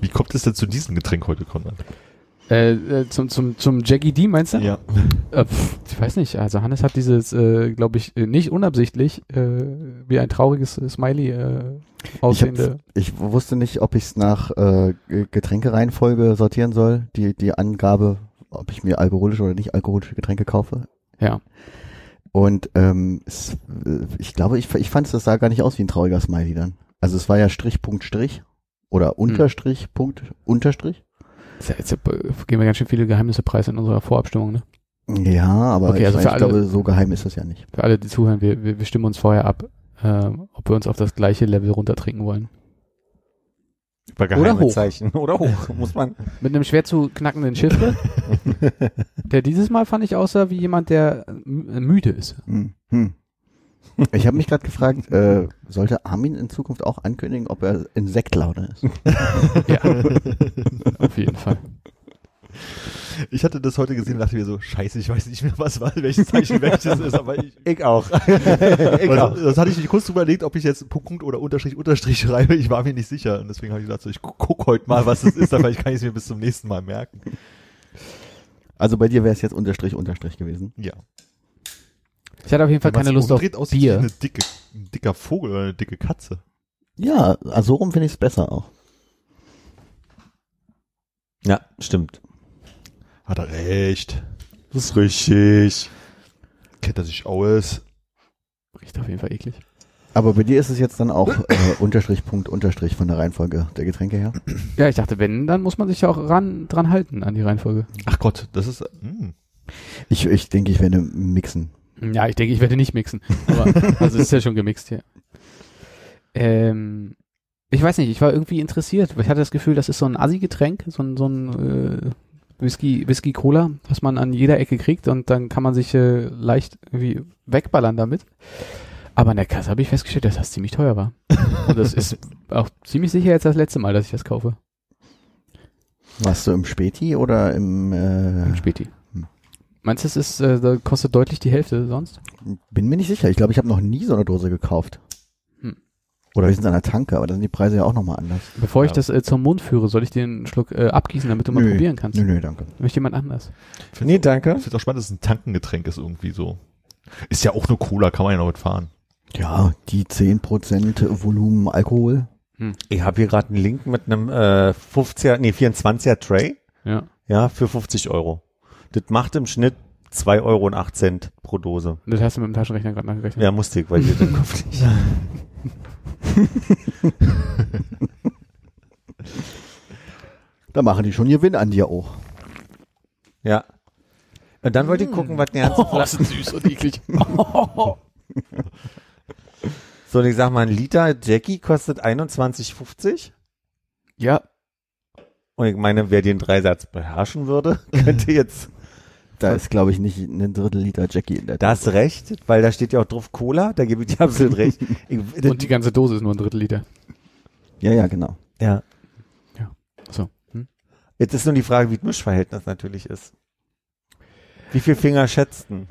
Wie kommt es denn zu diesem Getränk heute, Konrad? Äh, äh, zum, zum, zum Jackie D, meinst du? Ja. Äh, pff, Ich weiß nicht, also Hannes hat dieses, äh, glaube ich, äh, nicht unabsichtlich, äh, wie ein trauriges Smiley aussehende. Ich wusste nicht, ob ich es nach Ge- Getränkereihenfolge sortieren soll, die, die Angabe, ob ich mir alkoholische oder nicht alkoholische Getränke kaufe. Ja. Und ähm, es, ich glaube, ich, ich fand es, das sah gar nicht aus wie ein trauriger Smiley dann. Also es war ja Strich, Punkt, Strich oder Unterstrich, Punkt, Unterstrich. Jetzt, jetzt gehen wir ganz schön viele Geheimnisse preis in unserer Vorabstimmung, ne? Ja, aber Okay, ich, also meine, für ich alle- glaube, so geheim ist das ja nicht. Für alle, die zuhören, wir, wir, wir stimmen uns vorher ab, äh, ob wir uns auf das gleiche Level runtertrinken wollen. Über Oder geheime hoch. Zeichen. Oder hoch. Muss man. Mit einem schwer zu knackenden Chiffre, der dieses Mal fand ich aussah wie jemand, der müde ist. Hm. Hm. Ich habe mich gerade gefragt, äh, sollte Armin in Zukunft auch ankündigen, ob er Insektlaune ist? Ja, auf jeden Fall. Ich hatte das heute gesehen und dachte mir so, scheiße, ich weiß nicht mehr, was war, welches Zeichen welches ist, aber ich, Ich auch. Weil das, das hatte ich mich kurz überlegt, ob ich jetzt Punkt, oder Unterstrich, Unterstrich schreibe. Ich war mir nicht sicher. Und deswegen habe ich gedacht, so, ich gu guck heute mal, was es ist, aber ich kann es mir bis zum nächsten Mal merken. Also bei dir wäre es jetzt Unterstrich, Unterstrich gewesen. Ja. Ich hatte auf jeden Fall keine Lust auf wie Bier. eine dicke, ein dicker Vogel oder eine dicke Katze. Ja, also so rum finde ich es besser auch. Ja, stimmt. Hat er recht. Das ist richtig. Kennt er sich aus. Riecht auf jeden Fall eklig. Aber bei dir ist es jetzt dann auch äh, Unterstrich, Punkt, Unterstrich von der Reihenfolge der Getränke her. Ja, ich dachte, wenn, dann muss man sich ja auch ran, dran halten an die Reihenfolge. Ach Gott, das ist, hm. Ich, ich denke, ich werde mixen. Ja, ich denke, ich werde nicht mixen. Aber, also es ist ja schon gemixt hier. Ähm, ich weiß nicht, ich war irgendwie interessiert. Ich hatte das Gefühl, das ist so ein Assi-Getränk, so ein, so ein äh, Whisky, Whisky Cola, was man an jeder Ecke kriegt und dann kann man sich äh, leicht irgendwie wegballern damit. Aber in der Kasse habe ich festgestellt, dass das ziemlich teuer war. Und das ist auch ziemlich sicher jetzt das letzte Mal, dass ich das kaufe. Warst du im Späti oder im, äh, Im Späti. Hm. Meinst du, es ist, äh, kostet deutlich die Hälfte sonst? bin mir nicht sicher. Ich glaube, ich habe noch nie so eine Dose gekauft. Hm. Oder wir sind an der Tanke, aber da sind die Preise ja auch nochmal anders. Bevor ich Ja. das äh, zum Mund führe, soll ich den Schluck äh, abgießen, damit du mal Nö. probieren kannst? Nö, nö, danke. Möchte jemand anders? Nee, danke. Ich finde auch spannend, dass es ein Tankengetränk ist irgendwie so. Ist ja auch nur Cola, kann man ja noch mitfahren. Ja, die 10% Volumen Alkohol. Ich habe hier gerade einen Link mit einem äh, 50er, nee, 24er Tray. Ja. Ja, für 50 Euro. Das macht im Schnitt 2,08 Euro und acht Cent pro Dose. Das hast du mit dem Taschenrechner gerade nachgerechnet. Ja, musste ich, weil ich den Kopf nicht. Da machen die schon Gewinn an dir auch. Ja. Und dann wollte ich gucken, was eine ganze Flasche. süß und eklig. So, und ich sag mal, ein Liter Jackie kostet 21,50. ja, Und ich meine, wer den Dreisatz beherrschen würde, könnte jetzt, Da ist, glaube ich, nicht ein Drittel Liter Jackie in der da hast recht, weil da steht ja auch drauf Cola, da gebe ich dir absolut recht. Ich, und die ganze Dose ist nur ein Drittel Liter. Ja, ja, genau. ja. So. Hm? Jetzt ist nur die Frage, wie das Mischverhältnis natürlich ist. Wie viel Finger schätzten?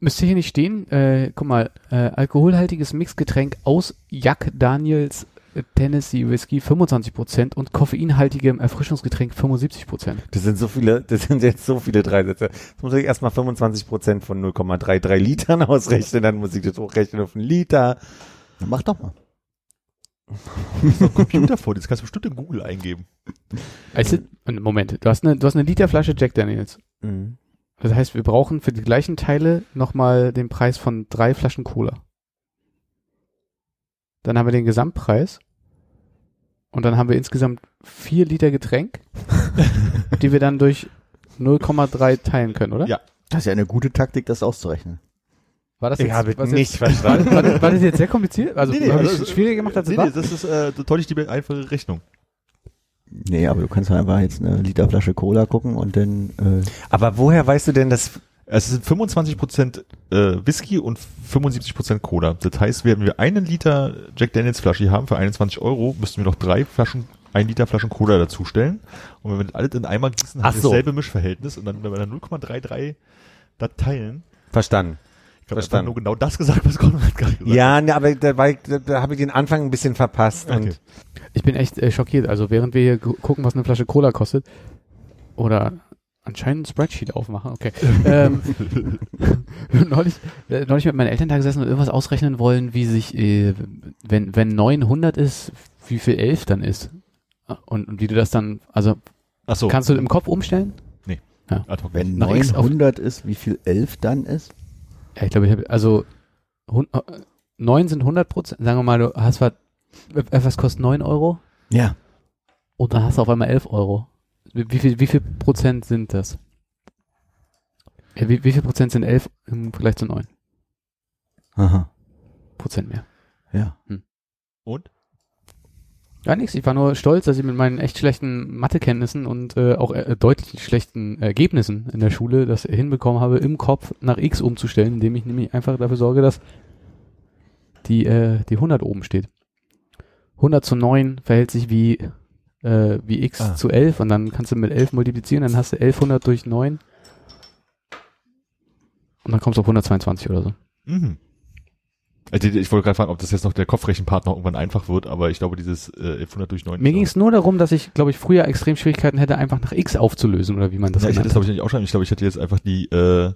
Müsste hier nicht stehen, äh, guck mal, äh, alkoholhaltiges Mixgetränk aus Jack Daniels Tennessee Whisky 25% und koffeinhaltigem Erfrischungsgetränk 75%. Das sind so viele, das sind jetzt so viele Dreisätze. Jetzt muss ich erstmal 25 Prozent von 0,33 Litern ausrechnen, dann muss ich das hochrechnen auf einen Liter. Dann mach doch mal. Computer vor dir, das kannst du bestimmt in Google eingeben. Also, Moment, du hast eine, du hast eine Literflasche Jack Daniels. Mhm. Das heißt, wir brauchen für die gleichen Teile nochmal den Preis von drei Flaschen Cola. Dann haben wir den Gesamtpreis. Und dann haben wir insgesamt vier Liter Getränk, die wir dann durch 0,3 teilen können, oder? Ja. Das ist ja eine gute Taktik, das auszurechnen. War das Ich habe was nicht Jetzt, verstanden. war, das, war das jetzt sehr kompliziert? Also, Nee, nee, habe ich also- es schwieriger gemacht, als es nee, war? nee, das ist äh, deutlich die einfache Rechnung. Nee, aber du kannst einfach jetzt eine Literflasche Cola gucken und dann, äh, Aber woher weißt du denn, dass Es sind 25% äh, Whisky und 75% Cola. Das heißt, wenn wir einen Liter Jack Daniels Flasche haben für 21 Euro, müssten wir noch drei Flaschen, ein Liter Flaschen Cola dazustellen. Und wenn wir das alles in Eimer gießen, haben wir so. dasselbe Mischverhältnis. Und dann, wenn wir dann 0,33 da teilen, verstanden? ich habe einfach Verstanden. nur genau das gesagt, was Konrad gerade gesagt hat. Ja, ne, aber da, war ich- da, da habe ich den Anfang ein bisschen verpasst. Okay. Und Ich bin echt äh, schockiert. Also während wir hier gu- gucken, was eine Flasche Cola kostet, oder anscheinend ein Spreadsheet aufmachen, okay. ähm, neulich, äh, neulich mit meinen Eltern da gesessen und irgendwas ausrechnen wollen, wie sich, äh, wenn, wenn 900 ist, wie viel 11 dann ist. Und, und wie du das dann, also Ach so. kannst du im Kopf umstellen? Ad hoc. Wenn Nach X auf- 900 ist, wie viel 11 dann ist? Ja, ich glaube, ich habe, also hun, äh, 9 sind 100 Prozent. Sagen wir mal, du hast was, etwas kostet 9 Euro Ja. und dann hast du auf einmal 11 Euro. Wie viel, wie viel Prozent sind das? Wie, wie viel Prozent sind 11 im Vergleich zu 9? Aha. Prozent mehr. Ja. Und? Ja, nix. Ich war nur stolz, dass ich mit meinen echt schlechten Mathekenntnissen und äh, auch äh, deutlich schlechten Ergebnissen in der Schule das hinbekommen habe, im Kopf nach X umzustellen, indem ich nämlich einfach dafür sorge, dass die, äh, die 100 oben steht. 100 zu 9 verhält sich wie, äh, wie X Ah. zu 11 und dann kannst du mit 11 multiplizieren, dann hast du 1100 durch 9 und dann kommst du auf 122 oder so. Mhm. Also, Ich wollte gerade fragen, ob das jetzt noch der Kopfrechenpart noch irgendwann einfach wird, aber ich glaube, dieses äh, 1100 durch 9. Mir ging es nur darum, dass ich, glaube ich, früher extrem Schwierigkeiten hätte, einfach nach X aufzulösen oder wie man das ja, ich hätte das glaube ich nicht auch schon. Ich glaube, ich hätte jetzt einfach die äh,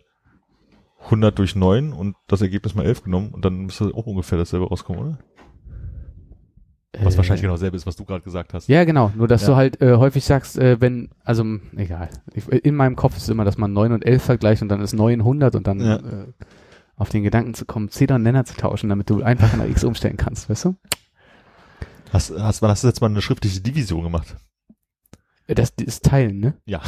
100 durch 9 und das Ergebnis mal 11 genommen und dann müsste auch ungefähr dasselbe rauskommen, oder? Was Äh, wahrscheinlich genau dasselbe ist, was du gerade gesagt hast. Ja, genau. Nur, dass Ja. du halt äh, häufig sagst, äh, wenn, also, egal. Ich, in meinem Kopf ist immer, dass man 9 und 11 vergleicht und dann ist 900 und dann Ja. äh, auf den Gedanken zu kommen, Zähler und Nenner zu tauschen, damit du einfach nach X umstellen kannst, weißt du? Hast, hast, wann hast du jetzt mal eine schriftliche Division gemacht? Äh, Das ist Teilen, ne? Ja.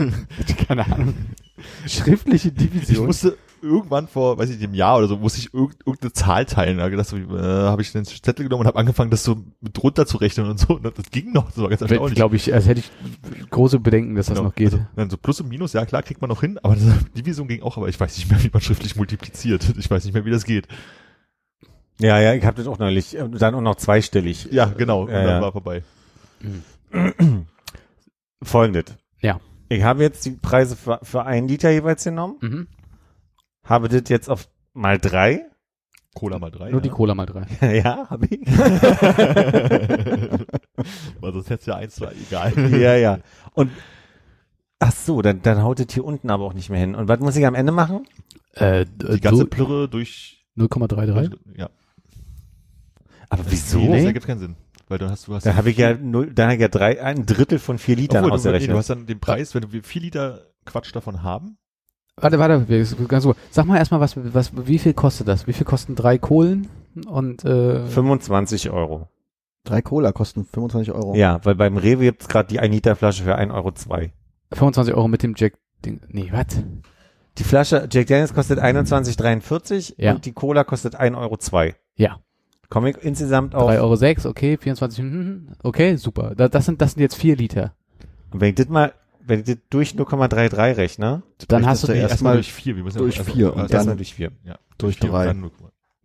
Keine Ahnung. Schriftliche Ich Division. musste irgendwann vor, weiß ich nicht, einem Jahr oder so, musste ich irg irgendeine Zahl teilen. Da gedacht, äh, habe ich den Zettel genommen und habe angefangen, das so mit runter zu rechnen und so. Und das ging noch. Das war ganz erstaunlich. Glaube ich, als hätte ich große Bedenken, dass das Genau. noch geht. Also, dann so Plus und Minus, ja klar, kriegt man noch hin, aber das, Division ging auch, aber ich weiß nicht mehr, wie man schriftlich multipliziert. Ich weiß nicht mehr, wie das geht. Ja, ja, ich habe das auch neulich. äh, Dann auch noch zweistellig. Ja, genau. Ja, und dann ja. war vorbei. Folgendes. Ja. Ich habe jetzt die Preise für, für einen Liter jeweils genommen, Mhm. Habe das jetzt auf mal drei. Cola mal drei. Nur die ja. Cola mal drei. ja, habe ich. Weil sonst hättest du ja eins, zwei, egal. ja, ja. Und ach so, dann, dann haut es hier unten aber auch nicht mehr hin. Und was muss ich am Ende machen? Äh, Die ganze Plürre durch, 0,33? ja. Aber Nee, wieso? das ergibt keinen Sinn. Weil du hast, du hast Da habe ich ja null, da habe ich ja drei, ein Drittel von vier Litern Obwohl, du, nee, ausgerechnet. du hast dann den Preis, wenn wir vier Liter Quatsch davon haben. Warte, warte, ganz gut. Sag mal erstmal, was, was, wie viel kostet das? Wie viel kosten drei Kohlen und äh, 25 Euro. Drei Cola kosten 25 Euro. Ja, weil beim Rewe gibt's gerade die 1 Liter Flasche für 1,02 Euro. 25 Euro mit dem Jack Ding. Nee, was? Die Flasche Jack Daniels kostet 21,43 Ja. und die Cola kostet 1,02 Euro. Ja. Komme ich insgesamt auf, 3,06 Euro, sechs, okay, 24, hm, okay, super. Da, das sind, das sind jetzt vier Liter. und wenn ich das mal, wenn ich das durch 0,33 rechne, Dann hast du erst Erstmal mal durch vier. Wir müssen durch also- vier und also- dann- erstmal durch vier. ja, durch vier und drei. dann null-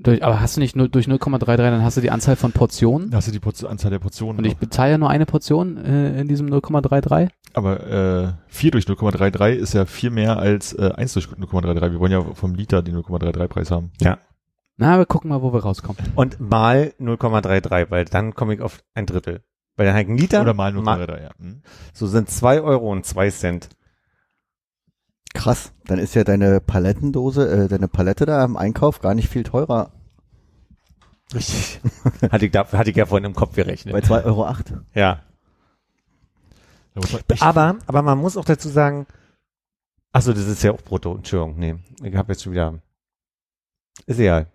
Durch, aber hast du nicht nur durch 0,33, dann hast du die Anzahl von Portionen. Da hast du die Portion, Anzahl der Portionen. Und ich bezahle ja nur eine Portion äh, in diesem 0,33. Aber äh, 4 durch 0,33 ist ja viel mehr als äh, 1 durch 0,33. Wir wollen ja vom Liter den 0,33 Preis haben. Na, wir gucken mal, wo wir rauskommen. Und mal 0,33, weil dann komme ich auf ein Drittel. Dann halt ein Liter, Oder mal 0,33, ja. Hm. so sind 2 Euro und 2 Cent. Krass. Dann ist ja deine Palettendose, äh, deine Palette da im Einkauf gar nicht viel teurer. Richtig. hatte, ich da, hatte ich ja vorhin im Kopf gerechnet. Bei 2,08 Euro. Ja. Man echt- Aber, aber man muss auch dazu sagen, ach so, das ist ja auch brutto. Entschuldigung, nee. Ich habe jetzt schon wieder, ist egal.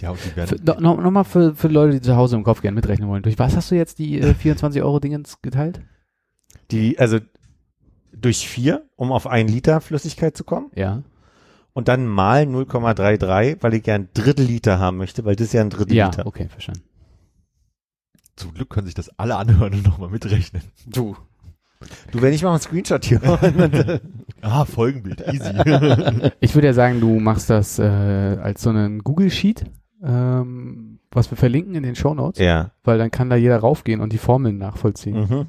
Ja, und die Für, werden, no, no, Nochmal für, für Leute, die zu Hause im Kopf gerne mitrechnen wollen. Durch was hast du jetzt die äh, 24 Euro Dingens geteilt? Die, also durch vier, um auf ein Liter Flüssigkeit zu kommen. Ja. Und dann mal 0,33, weil ich ja ein Drittel Liter haben möchte, weil das ist ja ein Drittel Ja, Liter. okay, verstanden. zum Glück können sich das alle anhören und nochmal mitrechnen. Du. Du, wenn ich mal einen Screenshot hier. Ah, Folgenbild, easy. Ich würde ja sagen, du machst das äh, als so einen Google-Sheet, ähm, was wir verlinken in den Show Notes, ja. weil dann kann da jeder raufgehen und die Formeln nachvollziehen. Mhm.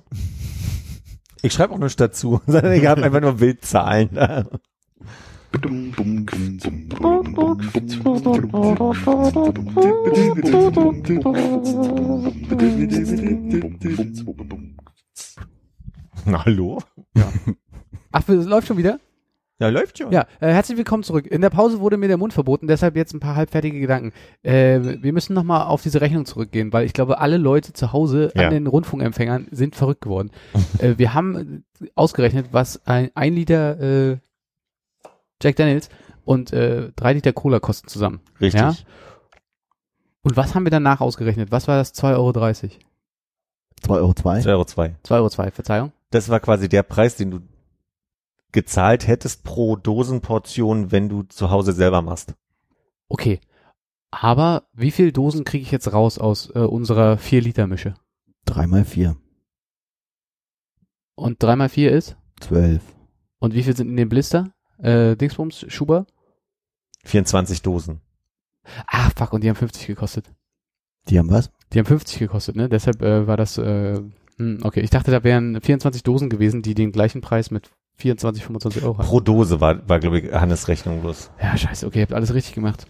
Ich schreibe auch nichts dazu, sondern ich habe einfach nur Bildzahlen. Na, hallo? Ach, es läuft schon wieder? Ja, läuft schon. Ja, äh, herzlich willkommen zurück. In der Pause wurde mir der Mund verboten, deshalb jetzt ein paar halbfertige Gedanken. Äh, wir müssen nochmal auf diese Rechnung zurückgehen, weil ich glaube, alle Leute zu Hause Ja. an den Rundfunkempfängern sind verrückt geworden. äh, wir haben ausgerechnet, was ein, ein Liter äh, Jack Daniels und äh, drei Liter Cola kosten zusammen. Richtig. Ja? Und was haben wir danach ausgerechnet? Was war das? 2,30 Euro. 2,02 Euro. 2,02 Euro. zwei. 2,02 Euro, Verzeihung. Das war quasi der Preis, den du gezahlt hättest pro Dosenportion, wenn du zu Hause selber machst. Okay. Aber wie viel Dosen kriege ich jetzt raus aus äh, unserer 4-Liter-Mische? 3 mal 4. Und 3 mal 4 ist? 12. Und wie viel sind in dem Blister? Äh, Dingsbums, Schuber? 24 Dosen. Ah, fuck, und die haben 50 gekostet. Die haben was? Die haben 50 gekostet, ne? Deshalb äh, war das, äh, hm, okay. Ich dachte, da wären 24 Dosen gewesen, die den gleichen Preis mit 24, 25 Euro hatten. Pro Dose war, war glaube ich, Hannes Rechnung bloß. Ja, scheiße, okay, ihr habt alles richtig gemacht.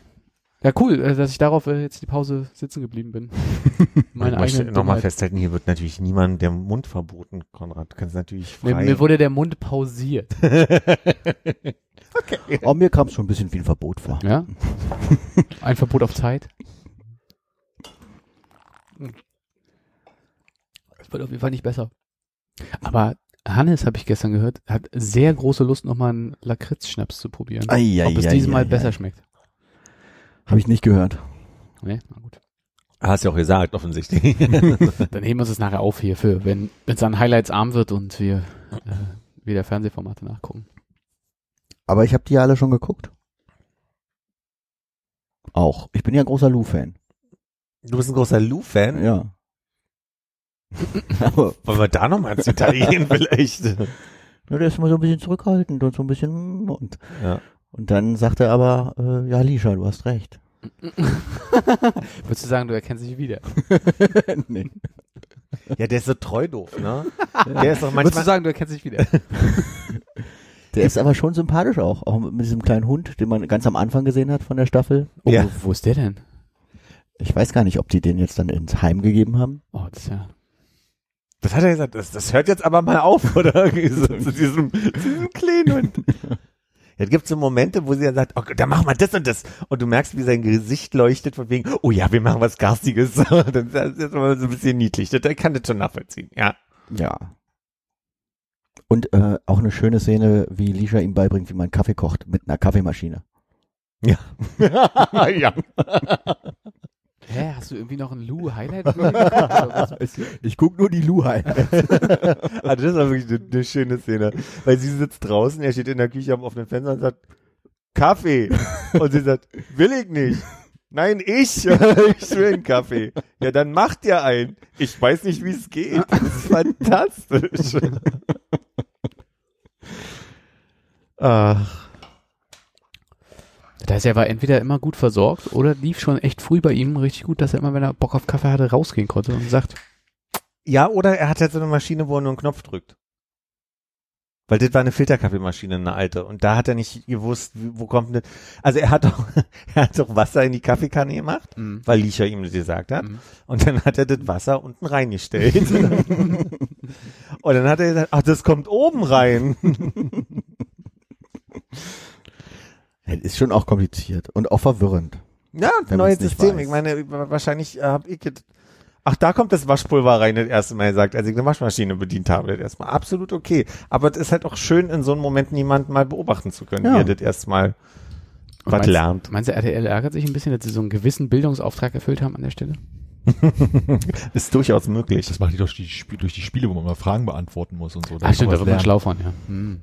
Ja, cool, äh, dass ich darauf äh, jetzt die Pause sitzen geblieben bin. Meine ich möchte nochmal festhalten, hier wird natürlich niemand der Mund verboten, Konrad. Du kannst natürlich Mir, frei. mir wurde der Mund pausiert. Oh, mir kam es schon ein bisschen wie ein Verbot vor. Ja? Ein Verbot auf Zeit. Wird auf jeden Fall nicht besser. Aber Hannes, habe ich gestern gehört, hat sehr große Lust, nochmal einen Lakritz-Schnaps zu probieren. Ai, ai, Ob es ai, diesmal besser schmeckt. Habe ich nicht gehört. Nee? Na gut. Hast ja auch gesagt, offensichtlich. Dann heben wir uns das nachher auf hier für, wenn es an Highlights arm wird und wir äh, wieder Fernsehformate nachgucken. Aber ich habe die ja alle schon geguckt. Auch. Ich bin ja ein großer Lou-Fan. du bist ein großer Lou-Fan. Ja. Wollen wir da nochmal ins gehen vielleicht? ja, der ist immer so ein bisschen zurückhaltend und so ein bisschen und, Ja. und dann sagt er aber, äh, ja, Lisha, du hast recht. Würdest du sagen, du erkennst dich wieder? nee. Ja, der ist so treu doof, ne? Der ist doch Würdest du manchmal, sagen, du erkennst dich wieder? Der ist aber schon sympathisch auch. Auch mit diesem kleinen Hund, den man ganz am Anfang gesehen hat von der Staffel. Oh, Ja. wo, wo ist der denn? Ich weiß gar nicht, ob die den jetzt dann ins Heim gegeben haben. Oh, das ist ja. Das hat er gesagt, das, das hört jetzt aber mal auf, oder? So, zu diesem, diesem kleinen. Ja, gibt so Momente, wo sie dann sagt, okay, dann machen wir das und das. Und du merkst, wie sein Gesicht leuchtet von wegen, oh ja, wir machen was Garstiges. das ist immer so ein bisschen niedlich. Der kann das schon nachvollziehen. Ja. Ja. Und äh, auch eine schöne Szene, wie Lisha ihm beibringt, wie man Kaffee kocht mit einer Kaffeemaschine. ja. Hä, hast du irgendwie noch ein Lou-Highlight? Was? Ich guck nur die Luhai. Also das war wirklich eine, eine schöne Szene. Weil sie sitzt draußen, er steht in der Küche am offenen Fenster und sagt, Kaffee. Und sie sagt, will ich nicht. Nein, ich. Ich will einen Kaffee. Ja, dann macht ihr einen. Ich weiß nicht, wie es geht. Das ist fantastisch. Ach. Das heißt, er war entweder immer gut versorgt oder lief schon echt früh bei ihm richtig gut, dass er immer, wenn er Bock auf Kaffee hatte, rausgehen konnte und sagt, Ja, oder er hat halt so eine Maschine, wo er nur einen Knopf drückt. Weil das war eine Filterkaffeemaschine, eine alte. Und da hat er nicht gewusst, wo kommt denn, also er hat doch, er hat doch Wasser in die Kaffeekanne gemacht, mhm. weil Lisha ihm das gesagt hat. Mhm. Und dann hat er das Wasser unten reingestellt. und dann hat er gesagt, ach, das kommt oben rein. Das ist schon auch kompliziert und auch verwirrend. Ja, neues System. weiß. Ich meine, wahrscheinlich äh, hab ich ach, da kommt das Waschpulver rein, das erste Mal gesagt, als ich eine Waschmaschine bedient habe, das erstmal. Absolut okay. Aber es ist halt auch schön, in so einem Moment niemanden mal beobachten zu können, Ja. wie er das erstmal was meinst, lernt. Meinst du, RTL ärgert sich ein bisschen, dass sie so einen gewissen Bildungsauftrag erfüllt haben an der Stelle? ist durchaus möglich. Das macht die durch die, durch die Spiele, wo man mal Fragen beantworten muss und so. Da Ah, stimmt, da wird man schlau von, ja. Hm.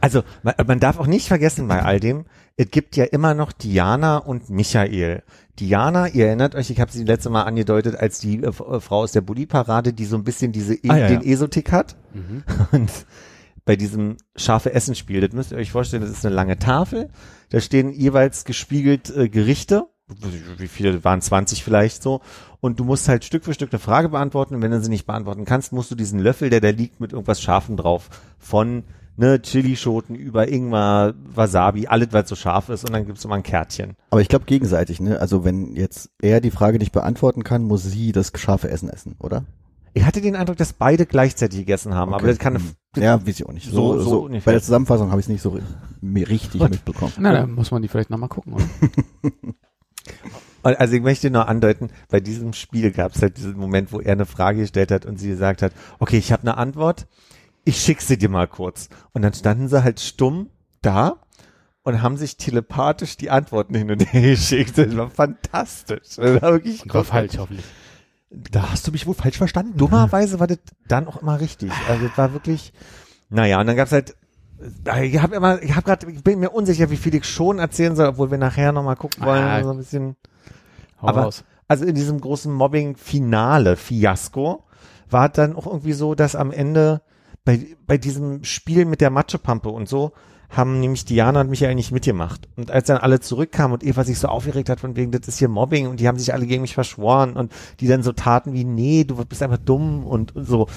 Also, man, man darf auch nicht vergessen bei all dem, es gibt ja immer noch Diana und Michael. Diana, ihr erinnert euch, ich habe sie letzte Mal angedeutet, als die äh, äh, Frau aus der Bulli-Parade, die so ein bisschen diese e Ah, ja, den ja. Esotik hat. Mhm. Und bei diesem scharfe Essen-Spiel, das müsst ihr euch vorstellen, das ist eine lange Tafel. Da stehen jeweils gespiegelt äh, Gerichte. Wie viele waren 20 vielleicht so. Und du musst halt Stück für Stück eine Frage beantworten. Und wenn du sie nicht beantworten kannst, musst du diesen Löffel, der da liegt, mit irgendwas Scharfem drauf, von ne, Chilischoten über Ingwer, Wasabi, alles, was so scharf ist. Und dann gibt's immer ein Kärtchen. Aber ich glaube gegenseitig, ne? Also wenn jetzt er die Frage nicht beantworten kann, muss sie das scharfe Essen essen, oder? Ich hatte den Eindruck, dass beide gleichzeitig gegessen haben. Aber Okay. das kann eine Hm. Ja, weiß ich auch nicht. So, So- so, so ungefähr. bei der Zusammenfassung habe ich es nicht so richtig mitbekommen. Na, dann muss man die vielleicht nochmal gucken, Also ich möchte nur andeuten, bei diesem Spiel gab es halt diesen Moment, wo er eine Frage gestellt hat und sie gesagt hat, okay, ich habe eine Antwort, ich schick sie dir mal kurz. Und dann standen sie halt stumm da und haben sich telepathisch die Antworten hin und her geschickt. Das war fantastisch. Das war wirklich War falsch, hoffentlich. Da hast du mich wohl falsch verstanden. Dummerweise war das dann auch immer richtig. Also das war wirklich, naja, und dann gab's halt, ich habe immer, ich habe gerade, ich bin mir unsicher, wie viel ich schon erzählen soll, obwohl wir nachher nochmal gucken wollen, Ah. so ein bisschen. Aber- raus. Also in diesem großen Mobbing-Finale-Fiasko war dann auch irgendwie so, dass am Ende bei, bei diesem Spiel mit der Matschepampe und so haben nämlich Diana und Michael nicht mitgemacht. Und als dann alle zurückkamen und Eva sich so aufgeregt hat von wegen, das ist hier Mobbing und die haben sich alle gegen mich verschworen und die dann so taten wie, nee, du bist einfach dumm und, und so,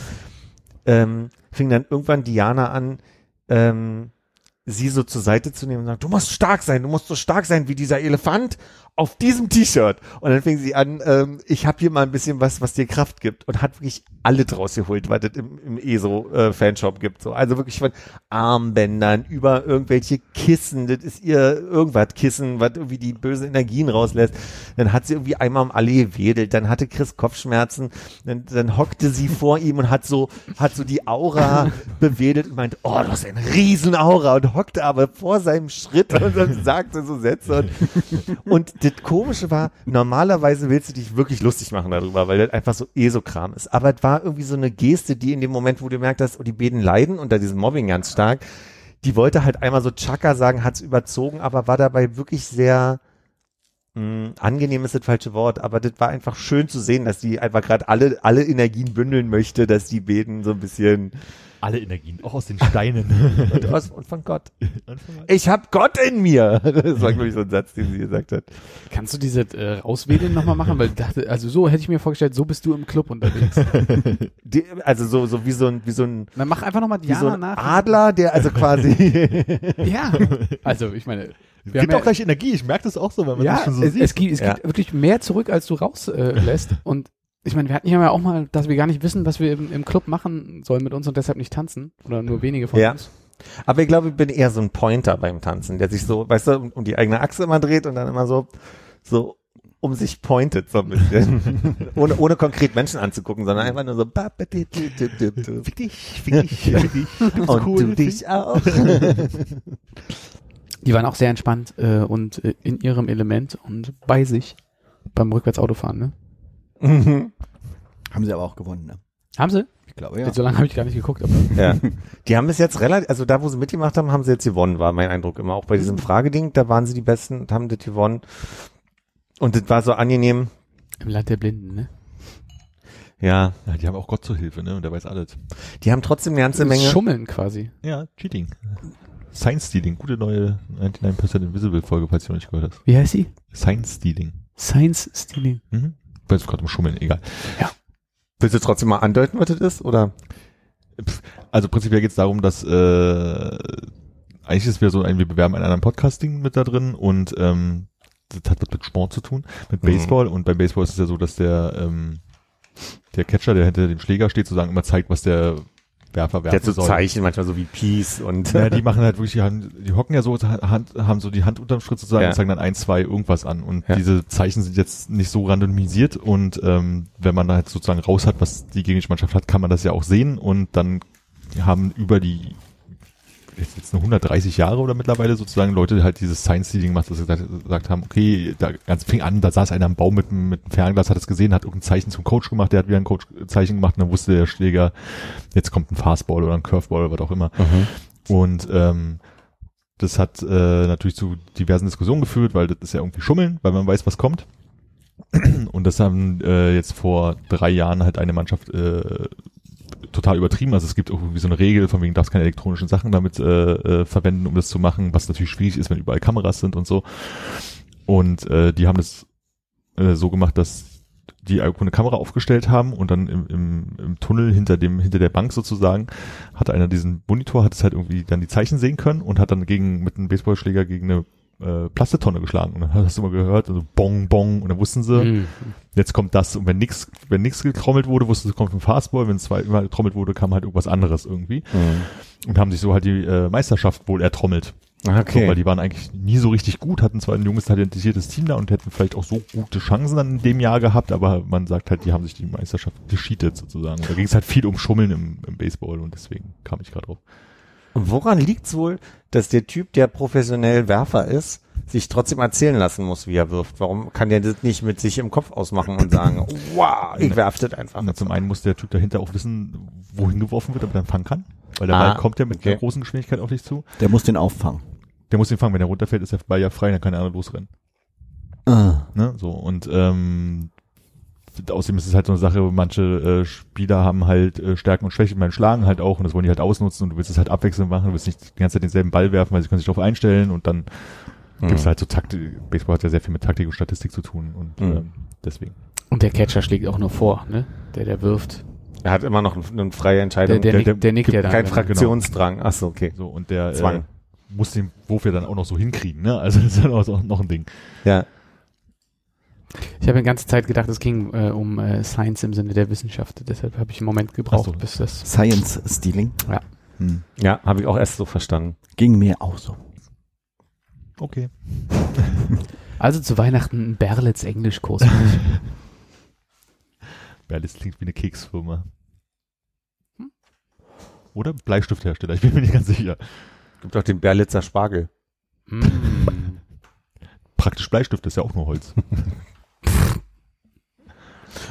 ähm, fing dann irgendwann Diana an, ähm, sie so zur Seite zu nehmen und sagen, du musst stark sein, du musst so stark sein wie dieser Elefant auf diesem T-Shirt. Und dann fing sie an, ähm, ich habe hier mal ein bisschen was, was dir Kraft gibt und hat wirklich alle draus geholt, was es im, im ESO-Fanshop gibt. So. Also wirklich von Armbändern über irgendwelche Kissen, das ist ihr irgendwas Kissen, was irgendwie die bösen Energien rauslässt. Dann hat sie irgendwie einmal um alle gewedelt, dann hatte Chris Kopfschmerzen, dann, dann hockte sie vor ihm und hat so, hat so die Aura bewedelt und meinte, oh, du hast eine riesen Aura und hockte aber vor seinem Schritt und dann sagte so Sätze und, und das Komische war, normalerweise willst du dich wirklich lustig machen darüber, weil das einfach so ESO-Kram ist. Aber es war irgendwie so eine Geste, die in dem Moment, wo du merkt hast, oh, die beiden leiden unter diesem Mobbing ganz stark, die wollte halt einmal so Chaka sagen, hat's überzogen, aber war dabei wirklich sehr mh, angenehm ist das falsche Wort, aber das war einfach schön zu sehen, dass die einfach gerade alle alle Energien bündeln möchte, dass die beiden so ein bisschen Alle Energien, auch aus den Steinen. und, aus, und von Gott. Ich hab Gott in mir. Das war glaube ich so ein Satz, den sie gesagt hat. Kannst du diese äh, Rauswählen nochmal machen? Weil dachte, also so hätte ich mir vorgestellt, so bist du im Club unterwegs. Die, also so so wie so ein wie so ein Dann mach einfach nochmal wie so Diana ein nach. Adler, der also quasi Ja. Also ich meine, wir Gibt auch gleich Energie, ich merke das auch so, wenn man ja, das schon so es, sieht. es gibt, es Ja. gibt wirklich mehr zurück, als du rauslässt. Äh, lässt. und ich meine, wir hatten ja auch mal, dass wir gar nicht wissen, was wir im, im Club machen sollen mit uns und deshalb nicht tanzen. Oder nur wenige von Ja. uns. Aber ich glaube, ich bin eher so ein Pointer beim Tanzen, der sich so, weißt du, um, um die eigene Achse immer dreht und dann immer so, so um sich pointet so ein bisschen. ohne, ohne konkret Menschen anzugucken, sondern einfach nur so Fick dich, fick dich, fick dich. Du bist und cool. du dich auch. Die waren auch sehr entspannt äh, und äh, in ihrem Element und bei sich beim Rückwärtsautofahren, ne? Mhm. Haben sie aber auch gewonnen, ne? Haben sie? Ich glaube, ja. So lange habe ich gar nicht geguckt, aber ja. Die haben bis jetzt relativ, also da, wo sie mitgemacht haben, haben sie jetzt gewonnen, war mein Eindruck immer. Auch bei diesem Frageding, da waren sie die Besten und haben das gewonnen. Und das war so angenehm. im Land der Blinden, ne? Ja, Ja, die haben auch Gott zur Hilfe, ne? Und der weiß alles. die haben trotzdem eine ganze Menge. Schummeln quasi. Ja, Cheating. Science Stealing, gute neue 99% Invisible Folge, falls du noch nicht gehört hast. Wie heißt sie? Science Stealing. Science Stealing. Mhm. Ich weiß gerade um Schummeln, egal. Willst du trotzdem mal andeuten, was das ist? Oder? Also prinzipiell geht es darum, dass äh, eigentlich ist wieder so ein, wir bewerben einen anderen Podcasting mit da drin und ähm, das hat was mit Sport zu tun, mit Mhm. Baseball und beim Baseball ist es ja so, dass der ähm, der Catcher, der hinter dem Schläger steht, sozusagen immer zeigt, was der Werfer Der werfen hat so soll. Zeichen, manchmal so wie Peace und Ja, die machen halt wirklich die Hand, die hocken ja so, Hand, haben so die Hand unterm Schritt sozusagen Ja. und zeigen dann ein, zwei irgendwas an. Und Ja. diese Zeichen sind jetzt nicht so randomisiert und ähm, wenn man da halt sozusagen raus hat, was die Gegenmannschaft hat, kann man das ja auch sehen und dann haben über die jetzt, jetzt nur 130 Jahre oder mittlerweile sozusagen Leute halt dieses Science Seeding gemacht, dass sie gesagt, gesagt haben, okay, da ganz fing an, da saß einer am Baum mit, mit einem Fernglas, hat es gesehen, hat irgendein Zeichen zum Coach gemacht, der hat wieder ein Coach-Zeichen gemacht und dann wusste der Schläger, jetzt kommt ein Fastball oder ein Curveball oder was auch immer. Und ähm, das hat äh, natürlich zu diversen Diskussionen geführt, weil das ist ja irgendwie Schummeln, weil man weiß, was kommt. Und das haben äh, jetzt vor drei Jahren halt eine Mannschaft äh, total übertrieben. Also es gibt irgendwie so eine Regel, von wegen darfst keine elektronischen Sachen damit äh, äh, verwenden, um das zu machen, was natürlich schwierig ist, wenn überall Kameras sind und so. Und äh, die haben das äh, so gemacht, dass die eine Kamera aufgestellt haben und dann im, im, im Tunnel hinter dem hinter der Bank sozusagen hatte einer diesen Monitor, hat es halt irgendwie dann die Zeichen sehen können und hat dann gegen mit einem Baseballschläger gegen eine äh, Plastetonne geschlagen. Und dann hast du mal gehört, also bong, bong, und dann wussten sie, Mhm. jetzt kommt das. Und wenn nix, wenn nix getrommelt wurde, wussten sie, kommt ein Fastball. Wenn zweimal getrommelt wurde, kam halt irgendwas anderes irgendwie. Und haben sich so halt die äh, Meisterschaft wohl ertrommelt. So, Okay. weil die waren eigentlich nie so richtig gut, hatten zwar ein junges, talentiertes Team da und hätten vielleicht auch so gute Chancen dann in dem Jahr gehabt, aber man sagt halt, die haben sich die Meisterschaft gescheatet sozusagen. Da ging es halt viel um Schummeln im, im Baseball und deswegen kam ich gerade drauf. Und woran liegt's wohl, dass der Typ, der professionell Werfer ist, sich trotzdem erzählen lassen muss, wie er wirft? Warum kann der das nicht mit sich im Kopf ausmachen und sagen, wow, ich werf das einfach? Na, zum einen muss der Typ dahinter auch wissen, wohin geworfen wird, damit er fangen kann. Weil der Ah, Ball kommt ja mit okay. einer großen Geschwindigkeit auf dich zu. Der muss den auffangen. Der muss den fangen, wenn er runterfällt, ist der Ball ja frei, dann kann andere losrennen. Ah. Ne? So, und ähm, außerdem ist es halt so eine Sache, manche äh, Spieler haben halt äh, Stärken und Schwächen beim Schlagen halt auch und das wollen die halt ausnutzen und du willst es halt abwechselnd machen, du willst nicht die ganze Zeit denselben Ball werfen, weil sie können sich darauf einstellen und dann Mhm. gibt es halt so Taktik, Baseball hat ja sehr viel mit Taktik und Statistik zu tun und Mhm. ähm, deswegen. Und der Catcher schlägt auch nur vor, ne? Der, der wirft. Er hat immer noch eine, freie Entscheidung. Der, der, der- nickt, der nickt ja dann. kein genau. Fraktionsdrang. Ach so, okay. So, und der Zwang. Äh, muss den Wurf ja dann auch noch so hinkriegen, ne? Also das ist ja noch, noch ein Ding. Ja. Ich habe die ganze Zeit gedacht, es ging äh, um äh, Science im Sinne der Wissenschaft. Deshalb habe ich einen Moment gebraucht, so. bis das. Science Stealing. Ja. Hm. Ja, habe ich auch erst so verstanden. Ging mir auch so. Okay. Also zu Weihnachten ein Berlitz Englischkurs. Berlis klingt wie eine Keksfirma. Oder Bleistifthersteller, ich bin mir nicht ganz sicher. Gibt auch den Berlitzer Spargel. mm. Praktisch Bleistift ist ja auch nur Holz.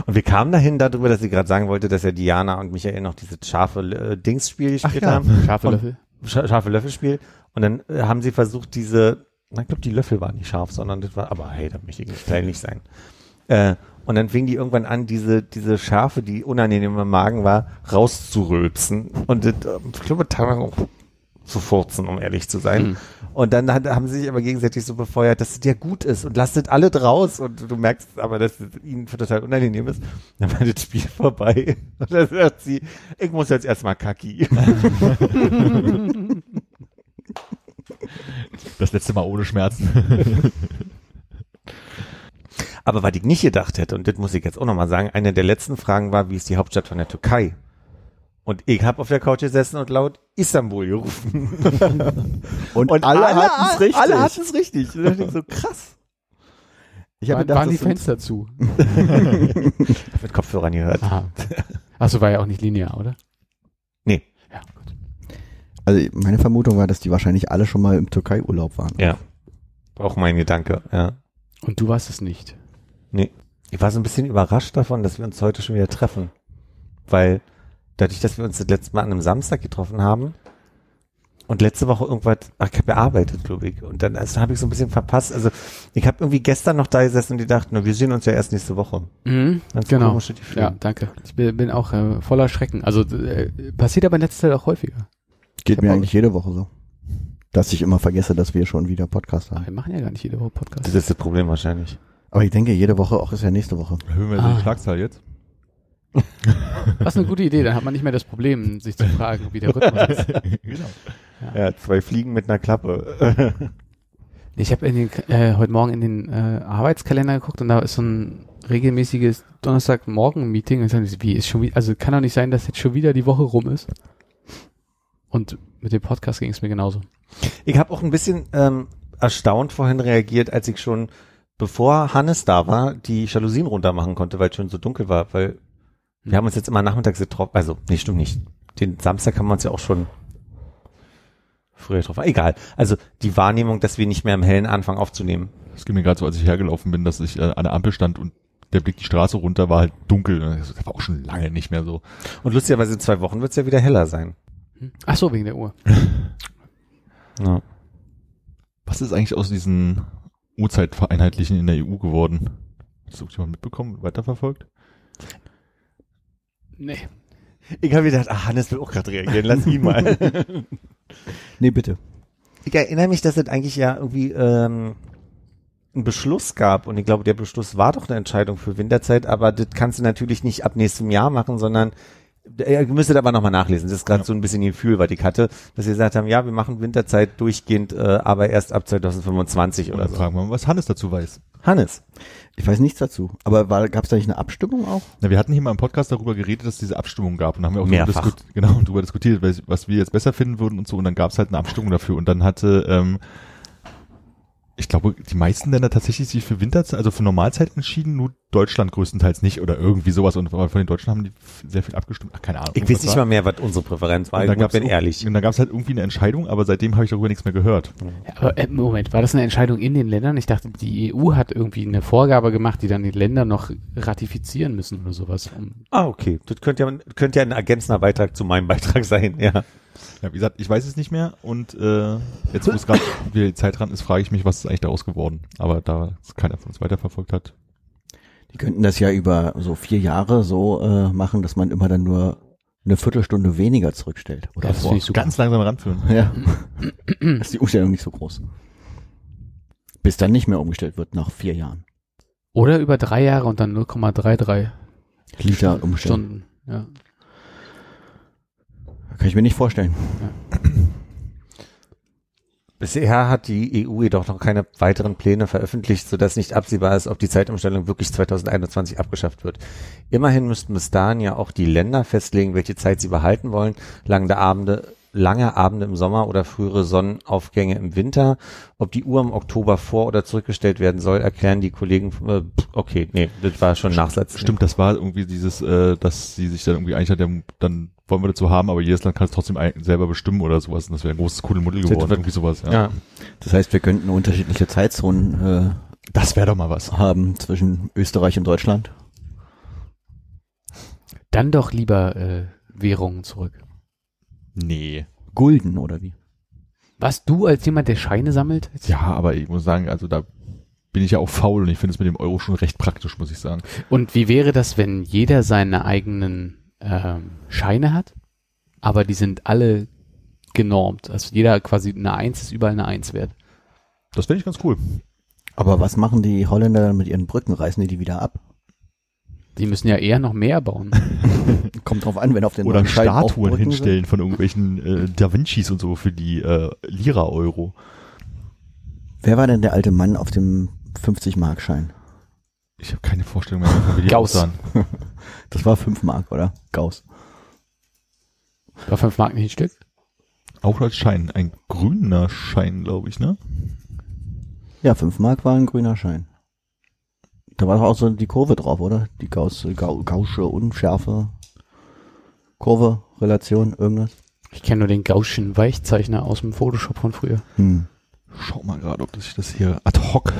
Und wir kamen dahin darüber, dass sie gerade sagen wollte, dass ja Diana und Michael noch dieses scharfe äh, Dingsspiel gespielt ja. haben. Scharfe Löffel. Scha scharfe Löffelspiel. Und dann äh, haben sie versucht, diese, ich glaube, die Löffel waren nicht scharf, sondern das war, aber hey, da möchte ich nicht kleinlich sein. Äh, und dann fing die irgendwann an, diese, diese Schafe, die unangenehm im Magen war, rauszurülpsen. Und das, äh, ich glaube, teilweise auch zu furzen, um ehrlich zu sein. Mhm. Und dann hat, haben sie sich aber gegenseitig so befeuert, dass es dir gut ist und lasst alle draus. Und du merkst aber, dass es ihnen total unangenehm ist. Dann war das Spiel vorbei. Und dann sagt sie, ich muss jetzt erstmal kacki. Das letzte Mal ohne Schmerzen. Aber was ich nicht gedacht hätte, und das muss ich jetzt auch nochmal sagen, eine der letzten Fragen war, wie ist die Hauptstadt von der Türkei? Und ich habe auf der Couch gesessen und laut Istanbul gerufen. Und, alle, hatten es richtig. Alle hatten es richtig. Und ich so krass. ich habe Waren, gedacht, waren die Fenster zu? Ich mit Kopfhörern gehört. Aha. Achso, war ja auch nicht linear, oder? Nee. Ja, gut. also meine Vermutung war, dass die wahrscheinlich alle schon mal im Türkei-Urlaub waren. Ja. Auch mein Gedanke, ja. Und du warst es nicht. Nee. Ich war so ein bisschen überrascht davon, dass wir uns heute schon wieder treffen. Weil dadurch, dass wir uns das letzte Mal an einem Samstag getroffen haben und letzte Woche irgendwas, ach, ich habe gearbeitet, glaube ich. Und dann also, habe ich so ein bisschen verpasst. Also ich habe irgendwie gestern noch da gesessen und die dachten, na, wir sehen uns ja erst nächste Woche. Mhm, Ganz genau. Ja, danke. Ich bin, bin auch äh, voller Schrecken. Also äh, passiert aber in letzter Zeit auch häufiger. Geht mir eigentlich jede Woche so. Dass ich immer vergesse, dass wir schon wieder Podcast Ach, haben. wir machen ja gar nicht jede Woche Podcast. Das ist das Problem wahrscheinlich. Aber ich denke, jede Woche, auch ist ja nächste Woche. Hören wir Ah. die Schlagzahl jetzt? Ist eine gute Idee, dann hat man nicht mehr das Problem, sich zu fragen, wie der Rhythmus ist. genau. Ja, zwei Fliegen mit einer Klappe. Ich habe äh, heute Morgen in den äh, Arbeitskalender geguckt und da ist so ein regelmäßiges Donnerstagmorgen-Meeting und sag, wie ist schon wieder, also kann doch nicht sein, dass jetzt schon wieder die Woche rum ist. Und mit dem Podcast ging es mir genauso. Ich habe auch ein bisschen ähm, erstaunt vorhin reagiert, als ich schon, bevor Hannes da war, die Jalousien runtermachen konnte, weil es schon so dunkel war, weil wir haben uns jetzt immer nachmittags getroffen, also, nee, stimmt nicht. Den Samstag haben wir uns ja auch schon früher getroffen. Egal. Also die Wahrnehmung, dass wir nicht mehr im Hellen anfangen aufzunehmen. Es ging mir gerade so, als ich hergelaufen bin, dass ich äh, an der Ampel stand und der Blick die Straße runter war halt dunkel. Das war auch schon lange nicht mehr so. Und lustigerweise in zwei Wochen wird es ja wieder heller sein. Hm? Ach so, wegen der Uhr. Ja. Was ist eigentlich aus diesen Uhrzeitvereinheitlichen in der EU geworden? Hast du jemand mitbekommen, weiterverfolgt? Nee. Ich habe gedacht, ah, Hannes will auch gerade reagieren, lass ihn mal. Nee, bitte. Ich erinnere mich, dass es eigentlich ja irgendwie ähm, einen Beschluss gab und ich glaube, der Beschluss war doch eine Entscheidung für Winterzeit, aber das kannst du natürlich nicht ab nächstem Jahr machen, sondern Ihr müsstet aber nochmal nachlesen. Das ist gerade Ja. so ein bisschen Gefühl, was ich hatte, dass sie gesagt haben, ja, wir machen Winterzeit durchgehend, äh, aber erst ab 2025 Oder oder so. fragen wir mal, was Hannes dazu weiß. Hannes. Ich weiß nichts dazu. Aber gab es da nicht eine Abstimmung auch? Na, wir hatten hier mal im Podcast darüber geredet, dass es diese Abstimmung gab und haben wir auch darüber, diskut genau, darüber diskutiert, was- was wir jetzt besser finden würden und so. Und dann gab es halt eine Abstimmung dafür. Und dann hatte, ähm, ich glaube, die meisten Länder tatsächlich sich für Winterzeit, also für Normalzeit entschieden, nur Deutschland größtenteils nicht oder irgendwie sowas. Und von den Deutschen haben die sehr viel abgestimmt. Ach, keine Ahnung. Ich weiß nicht war. mal mehr, was unsere Präferenz war. Und Ich bin ehrlich. Und dann gab es halt irgendwie eine Entscheidung, aber seitdem habe ich darüber nichts mehr gehört. Ja, aber äh, Moment, war das eine Entscheidung in den Ländern? Ich dachte, die EU hat irgendwie eine Vorgabe gemacht, die dann die Länder noch ratifizieren müssen oder sowas. Ah, okay. Das könnte ja, könnte ja ein ergänzender Beitrag zu meinem Beitrag sein, ja. Ja, wie gesagt, ich weiß es nicht mehr und äh, jetzt, wo es gerade wieder die Zeit dran ist, frage ich mich, was ist eigentlich daraus geworden. Aber da es keiner von uns weiterverfolgt hat. Die könnten das ja über so vier Jahre so äh, machen, dass man immer dann nur eine Viertelstunde weniger zurückstellt. Oder das super. Ganz langsam ranführen. Ja. ist die Umstellung nicht so groß. Bis dann nicht mehr umgestellt wird nach vier Jahren. Oder über drei Jahre und dann 0,33 Liter umstellen. Stunden. Ja. Kann ich mir nicht vorstellen. Bisher hat die EU jedoch noch keine weiteren Pläne veröffentlicht, sodass nicht absehbar ist, ob die Zeitumstellung wirklich 2021 abgeschafft wird. Immerhin müssten bis dahin ja auch die Länder festlegen, welche Zeit sie behalten wollen. Lange Abende, lange Abende im Sommer oder frühere Sonnenaufgänge im Winter. Ob die Uhr im Oktober vor- oder zurückgestellt werden soll, erklären die Kollegen. Äh, okay, nee, das war schon Nachsatz. Stimmt, das war irgendwie dieses, äh, dass sie sich dann irgendwie eigentlich hat, dann wollen wir dazu haben, aber jedes Land kann es trotzdem selber bestimmen oder sowas. Und das wäre ein großes Kuddelmuddel geworden, irgendwie sowas. Ja. Ja. Das heißt, wir könnten unterschiedliche Zeitzonen Das wäre doch mal was. äh, haben zwischen Österreich und Deutschland. Dann doch lieber äh, Währungen zurück. Nee. Gulden oder wie? Was du als jemand, der Scheine sammelt? Ja, aber ich muss sagen, also da bin ich ja auch faul und ich finde es mit dem Euro schon recht praktisch, muss ich sagen. Und wie wäre das, wenn jeder seine eigenen ähm, Scheine hat, aber die sind alle genormt? Also jeder quasi eine Eins ist überall eine Eins wert. Das finde ich ganz cool. Aber was machen die Holländer dann mit ihren Brücken? Reißen die die wieder ab? Die müssen ja eher noch mehr bauen. Kommt drauf an, wenn auf den Oder Statuen hinstellen von irgendwelchen äh, Da Vincis und so für die äh, Lira-Euro. Sind. Wer war denn der alte Mann auf dem 50-Mark-Schein? Ich habe keine Vorstellung mehr, davon, wie die Gauss. aussahen. Das war 5 Mark, oder? Gauss. War fünf Mark nicht ein Stück? Auch als Schein. Ein grüner Schein, glaube ich, ne? Ja, 5 Mark war ein grüner Schein. Da war doch auch so die Kurve drauf, oder? Die Gauss, Gau, Gaußsche Unschärfe. Kurve, Relation, irgendwas. Ich kenne nur den Gaußschen Weichzeichner aus dem Photoshop von früher. Hm. Schau mal gerade, ob das ich das hier ad hoc.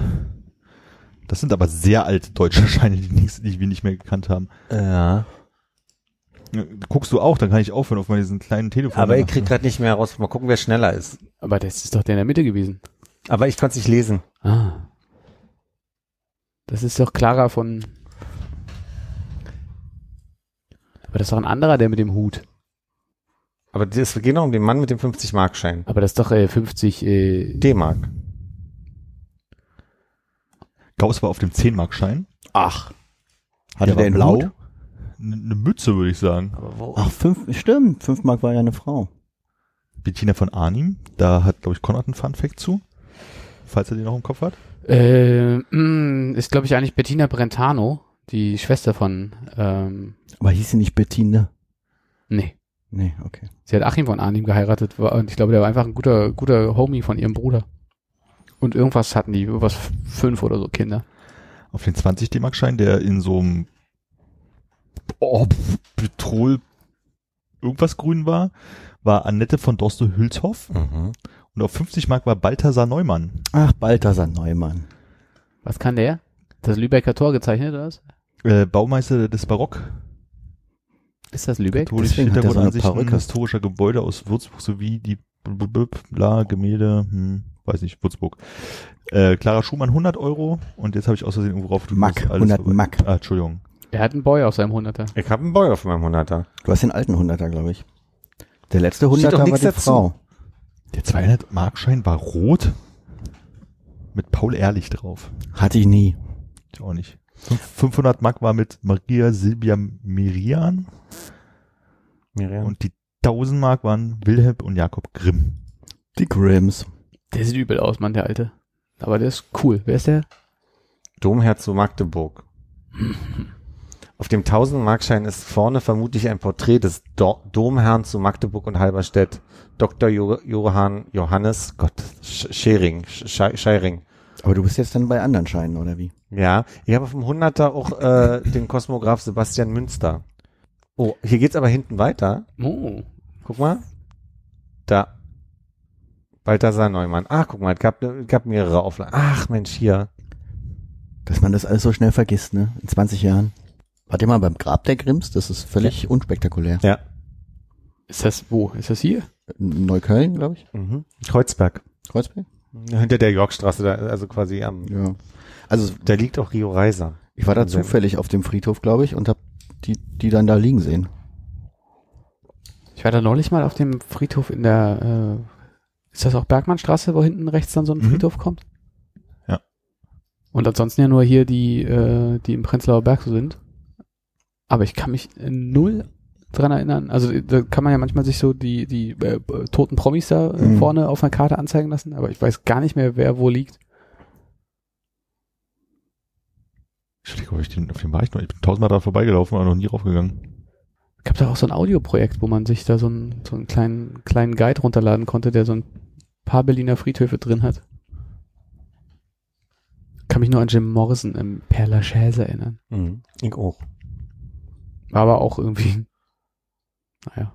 Das sind aber sehr alte deutsche Scheine, die, nix, die wir nicht mehr gekannt haben. Ja. Guckst du auch, dann kann ich aufhören auf diesen kleinen Telefon. Aber ich krieg gerade nicht mehr raus. Mal gucken, wer schneller ist. Aber das ist doch der in der Mitte gewesen. Aber ich konnte es nicht lesen. Ah. Das ist doch Clara von. Aber das ist doch ein anderer, der mit dem Hut. Aber es geht noch um den Mann mit dem 50-Mark-Schein. Aber das ist doch äh, 50. Äh, D-Mark. Gauss war auf dem 10-Mark-Schein. Ach. Hatte Der der, war einen blau. Eine ne Mütze, würde ich sagen. Aber wo? Ach, fünf, stimmt. 5 Mark war ja eine Frau. Bettina von Arnim, da hat, glaube ich, Konrad einen Fun-Fact zu. Falls er den noch im Kopf hat. äh, mh, ist, glaube ich, eigentlich Bettina Brentano, die Schwester von. Ähm, Aber hieß sie nicht Bettine? nee. Nee, okay. Sie hat Achim von Arnim geheiratet war, und ich glaube, der war einfach ein guter, guter Homie von ihrem Bruder. Und irgendwas hatten die, irgendwas f- fünf oder so Kinder. Auf den 20 D-Mark-Schein, der in so einem oh, Petrol irgendwas grün war, war Annette von Dorste-Hülshoff. Mhm. Und auf 50 Mark war Balthasar Neumann. Ach, Balthasar Neumann. Was kann der? Das Lübecker Tor gezeichnet oder was? Äh, Baumeister des Barock. Ist das Lübeck? Katholisch Deswegen hat so eine Hintergrundansichten Perücke. historischer Gebäude aus Würzburg sowie die bla, Gemälde, hm, weiß nicht, Würzburg. Äh, Clara Schumann 100 Euro und jetzt habe ich aus Versehen irgendwo rauf. du Mack, musst alles 100 vorbei- Mack. Ah, Entschuldigung. Er hat einen Boy auf seinem Hunderter. Ich habe einen Boy auf meinem 100er. Du hast den alten Hunderter, glaube ich. Der letzte Steht doch Hunderter war nichts die dazu. Frau. Der 200 Markschein war rot mit Paul Ehrlich drauf. Hatte ich nie. Ich auch nicht. Fünf- 500 Mark war mit Maria Silvia Merian. Miriam. Und die 1000 Mark waren Wilhelm und Jakob Grimm. Die Grimms. Der sieht übel aus, Mann, der Alte. Aber der ist cool. Wer ist der? Domherr zu Magdeburg. Auf dem 1000-Markschein ist vorne vermutlich ein Porträt des Do Domherrn zu Magdeburg und Halberstädt. Dr. Jo Johann Johannes Gott Sch Schering, Sch Scheiring. Aber du bist jetzt dann bei anderen Scheinen, oder wie? Ja, ich habe auf dem 100er auch äh, den Kosmograph Sebastian Münster. Oh, hier geht's aber hinten weiter. Oh. Guck mal. Da. Balthasar Neumann. Ach, guck mal, es gab, es gab mehrere Auflagen. Ach, Mensch, hier. Dass man das alles so schnell vergisst, ne? In 20 Jahren. Wart ihr mal beim Grab der Grimms? Das ist völlig unspektakulär. Ja. Ist das wo? Ist das hier? In Neukölln, glaube ich. Mhm. Kreuzberg. Kreuzberg? Hinter der Yorkstraße, da, also quasi am, Ja. Also da liegt auch Rio Reiser. ich war da zufällig auf dem Friedhof, glaube ich, und hab die, die dann da liegen sehen. Ich war da neulich mal auf dem Friedhof in der, äh, ist das auch Bergmannstraße, wo hinten rechts dann so ein Mhm. Friedhof kommt? Ja. Und ansonsten ja nur hier die, äh, die im Prenzlauer Berg so sind. Aber ich kann mich null dran erinnern. Also da kann man ja manchmal sich so die, die äh, toten Promis da äh, Mhm. vorne auf einer Karte anzeigen lassen, aber ich weiß gar nicht mehr, wer wo liegt. Ich denke, ich den, auf den war ich noch. Ich bin tausendmal da vorbeigelaufen, aber noch nie raufgegangen. gab da auch so ein Audioprojekt, wo man sich da so einen, so einen kleinen, kleinen Guide runterladen konnte, der so ein paar Berliner Friedhöfe drin hat. Kann mich nur an Jim Morrison im Père Lachaise erinnern. Mhm. Ich auch. War aber auch irgendwie, naja,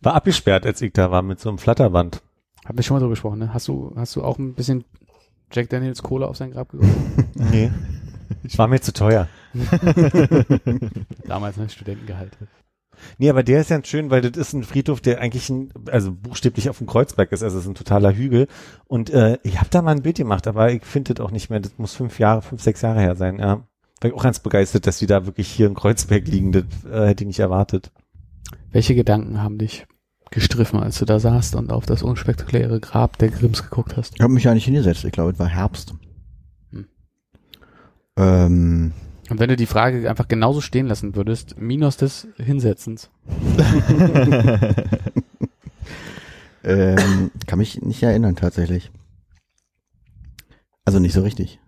War abgesperrt, als ich da war, mit so einem Flatterband. haben wir schon mal drüber gesprochen, ne? Hast du, hast du auch ein bisschen Jack Daniels Cola auf sein Grab geworfen? Nee. War mir zu teuer. Damals ne Studentengehalt. Nee, aber der ist ganz schön, weil das ist ein Friedhof, der eigentlich ein, also buchstäblich auf dem Kreuzberg ist, also es ist ein totaler Hügel. Und äh, ich habe da mal ein Bild gemacht, aber ich finde das auch nicht mehr. Das muss fünf Jahre, fünf, sechs Jahre her sein. Ja. War ich auch ganz begeistert, dass die da wirklich hier in Kreuzberg liegen. Das äh, hätte ich nicht erwartet. Welche Gedanken haben dich gestriffen, als du da saßt und auf das unspektakuläre Grab der Grimms geguckt hast? Ich habe mich ja nicht hingesetzt. Ich glaube, es war Herbst. Hm. Ähm, Und wenn du die Frage einfach genauso stehen lassen würdest, minus des Hinsetzens. ähm, kann mich nicht erinnern tatsächlich. Also nicht so richtig.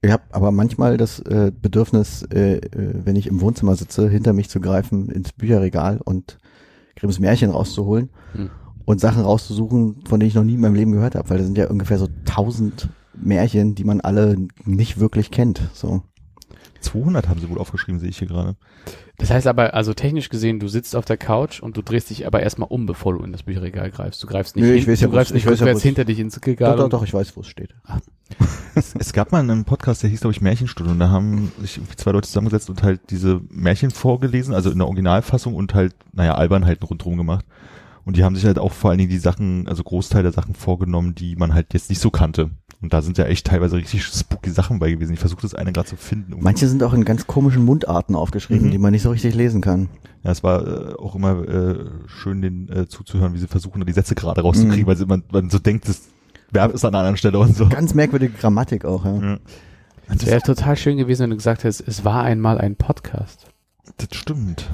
Ich habe aber manchmal das äh, Bedürfnis, äh, äh, wenn ich im Wohnzimmer sitze, hinter mich zu greifen ins Bücherregal und Grimms Märchen rauszuholen Hm. und Sachen rauszusuchen, von denen ich noch nie in meinem Leben gehört habe, weil das sind ja ungefähr so tausend Märchen, die man alle nicht wirklich kennt. So. 200 haben sie wohl aufgeschrieben, sehe ich hier gerade. Das heißt aber, also technisch gesehen, du sitzt auf der Couch und du drehst dich aber erstmal um, bevor du in das Bücherregal greifst. Du greifst nicht, Nö, ich hin, weiß ja, du greifst wo's- nicht ich weiß ja, hinter dich ins Regal. Doch, doch, doch, ich weiß, wo es steht. Es, es gab mal einen Podcast, der hieß, glaube ich, Märchenstunde und da haben sich zwei Leute zusammengesetzt und halt diese Märchen vorgelesen, also in der Originalfassung und halt, naja, Albernheiten rundherum gemacht. Und die haben sich halt auch vor allen Dingen die Sachen, also Großteil der Sachen vorgenommen, die man halt jetzt nicht so kannte. Und da sind ja echt teilweise richtig spooky Sachen bei gewesen. Ich versuche das eine gerade zu finden. Manche sind auch in ganz komischen Mundarten aufgeschrieben, Mhm. die man nicht so richtig lesen kann. Ja, es war äh, auch immer äh, schön, den äh, zuzuhören, wie sie versuchen, die Sätze gerade rauszukriegen, Mhm. weil sie, man, man so denkt, das Verb ist an einer anderen Stelle und so. Ganz merkwürdige Grammatik auch, ja. Ja. Es wäre total schön gewesen, wenn du gesagt hättest, es war einmal ein Podcast. Das stimmt.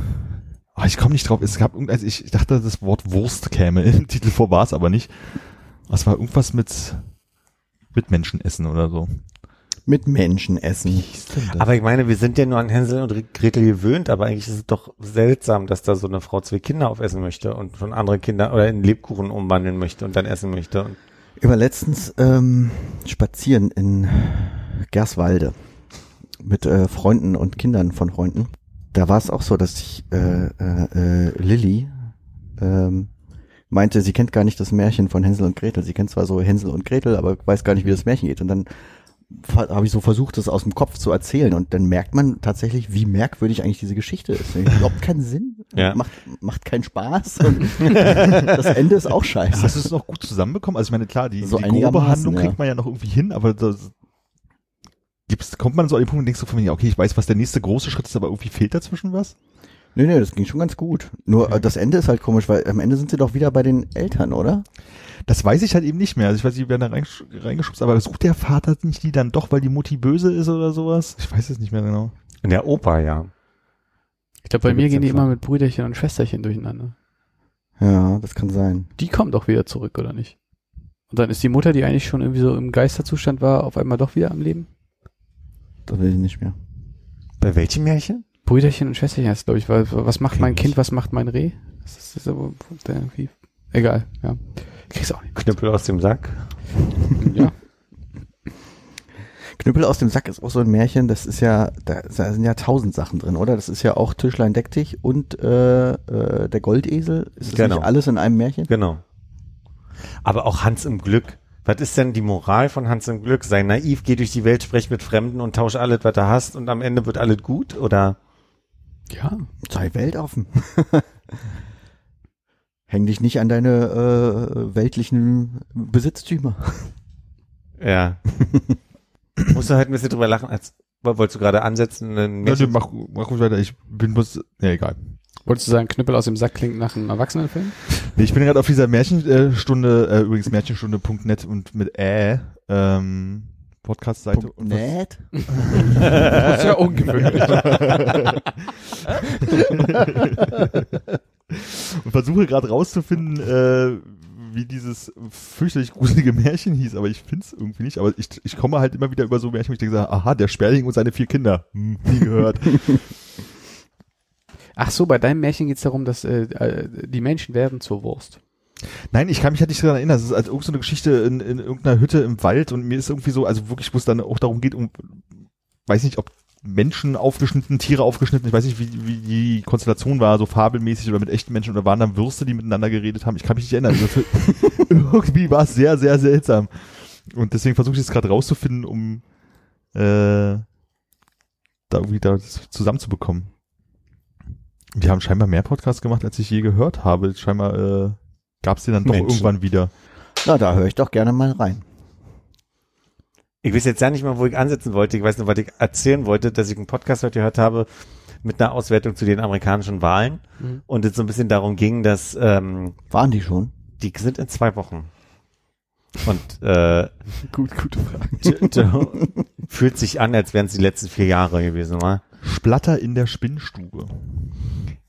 Aber ich komme nicht drauf. Es gab irgend, also ich, ich dachte, das Wort Wurst käme im Titel vor, war es aber nicht. Es war irgendwas mit mit Menschen essen oder so. Mit Menschen essen. Aber ich meine, wir sind ja nur an Hänsel und Gretel gewöhnt, aber eigentlich ist es doch seltsam, dass da so eine Frau zwei Kinder aufessen möchte und schon andere Kinder oder in Lebkuchen umwandeln möchte und dann essen möchte. War letztens ähm, spazieren in Gerswalde mit äh, Freunden und Kindern von Freunden. Da war es auch so, dass ich äh, äh, äh, Lilly ähm, meinte, sie kennt gar nicht das Märchen von Hänsel und Gretel. Sie kennt zwar so Hänsel und Gretel, aber weiß gar nicht, wie das Märchen geht. Und dann habe ich so versucht, das aus dem Kopf zu erzählen. Und dann merkt man tatsächlich, wie merkwürdig eigentlich diese Geschichte ist. Überhaupt keinen Sinn. Ja. Macht, macht keinen Spaß. Und das Ende ist auch scheiße. Hast du es noch gut zusammenbekommen? Also ich meine, klar, die, So die grobe Handlung ja. kriegt man ja noch irgendwie hin, aber das, gibt's, kommt man so an den Punkt und denkst du von mir, okay, ich weiß, was der nächste große Schritt ist, aber irgendwie fehlt dazwischen was? Nee, nee, das ging schon ganz gut. Nur äh, das Ende ist halt komisch, weil am Ende sind sie doch wieder bei den Eltern, oder? Das weiß ich halt eben nicht mehr. Also ich weiß nicht, wer da reingesch- reingeschubst, aber sucht der Vater nicht die dann doch, weil die Mutti böse ist oder sowas? Ich weiß es nicht mehr genau. in der Oper, ja. Ich glaube, bei mir gehen die immer mit Brüderchen und Schwesterchen durcheinander. Ja, das kann sein. Die kommen doch wieder zurück, oder nicht? Und dann ist die Mutter, die eigentlich schon irgendwie so im Geisterzustand war, auf einmal doch wieder am Leben? Das will ich nicht mehr. Bei welchem Märchen? Brüderchen und Schwesterchen heißt, glaube ich, weil, was macht mein. Kind, was macht mein Reh? Das ist, das ist aber der irgendwie, egal, ja. Krieg's auch nicht. Knüppel aus dem Sack. Ja. Knüppel aus dem Sack ist auch so ein Märchen, das ist ja, da, da sind ja tausend Sachen drin, oder? Das ist ja auch Tischlein deck dich und äh, äh, der Goldesel. Ist das Genau. nicht alles in einem Märchen? Genau. Aber auch Hans im Glück. Was ist denn die Moral von Hans im Glück? Sei naiv, geh durch die Welt, sprech mit Fremden und tausch alles, was du hast und am Ende wird alles gut? Oder? Ja. Sei weltoffen. Häng dich nicht an deine äh, weltlichen Besitztümer. Ja. Musst du halt ein bisschen drüber lachen, als wolltest du gerade ansetzen? Ja, nee, mach, mach ruhig weiter. Ich bin bloß, ja, egal. Wolltest du sagen, Knüppel aus dem Sack klingt nach einem Erwachsenenfilm? Nee, ich bin gerade auf dieser Märchenstunde, äh, übrigens Märchenstunde.net und mit Ä, ähm, Podcast-Seite. Nett. Das ist ja ungewöhnlich. und versuche gerade rauszufinden, äh, wie dieses fürchterlich gruselige Märchen hieß, aber ich finde es irgendwie nicht. Aber ich, ich komme halt immer wieder über so Märchen, wo ich denke, aha, der Sperling und seine vier Kinder. Hm, nie gehört. Ach so, bei deinem Märchen geht's darum, dass äh, äh, die Menschen werden zur Wurst. Nein, ich kann mich halt nicht daran erinnern. Es ist halt irgend so eine Geschichte in, in irgendeiner Hütte im Wald und mir ist irgendwie so, also wirklich, wo es dann auch darum geht, um, weiß nicht, ob Menschen aufgeschnitten, Tiere aufgeschnitten, ich weiß nicht, wie, wie die Konstellation war, so fabelmäßig oder mit echten Menschen oder waren dann Würste, die miteinander geredet haben. Ich kann mich nicht erinnern. Also irgendwie war es sehr, sehr seltsam. Und deswegen versuche ich es gerade rauszufinden, um äh, da irgendwie da zusammenzubekommen. Wir haben scheinbar mehr Podcasts gemacht, als ich je gehört habe. Scheinbar äh, gab es den dann doch Menschen. irgendwann wieder. Na, da höre ich doch gerne mal rein. Ich weiß jetzt ja nicht mal, wo ich ansetzen wollte. Ich weiß nur, was ich erzählen wollte, dass ich einen Podcast heute gehört habe mit einer Auswertung zu den amerikanischen Wahlen Mhm. und es so ein bisschen darum ging, dass ähm, Waren die schon? die sind in zwei Wochen. Und äh, Gut, gute Frage. Fühlt sich an, als wären es die letzten vier Jahre gewesen, war. Splatter in der Spinnstube.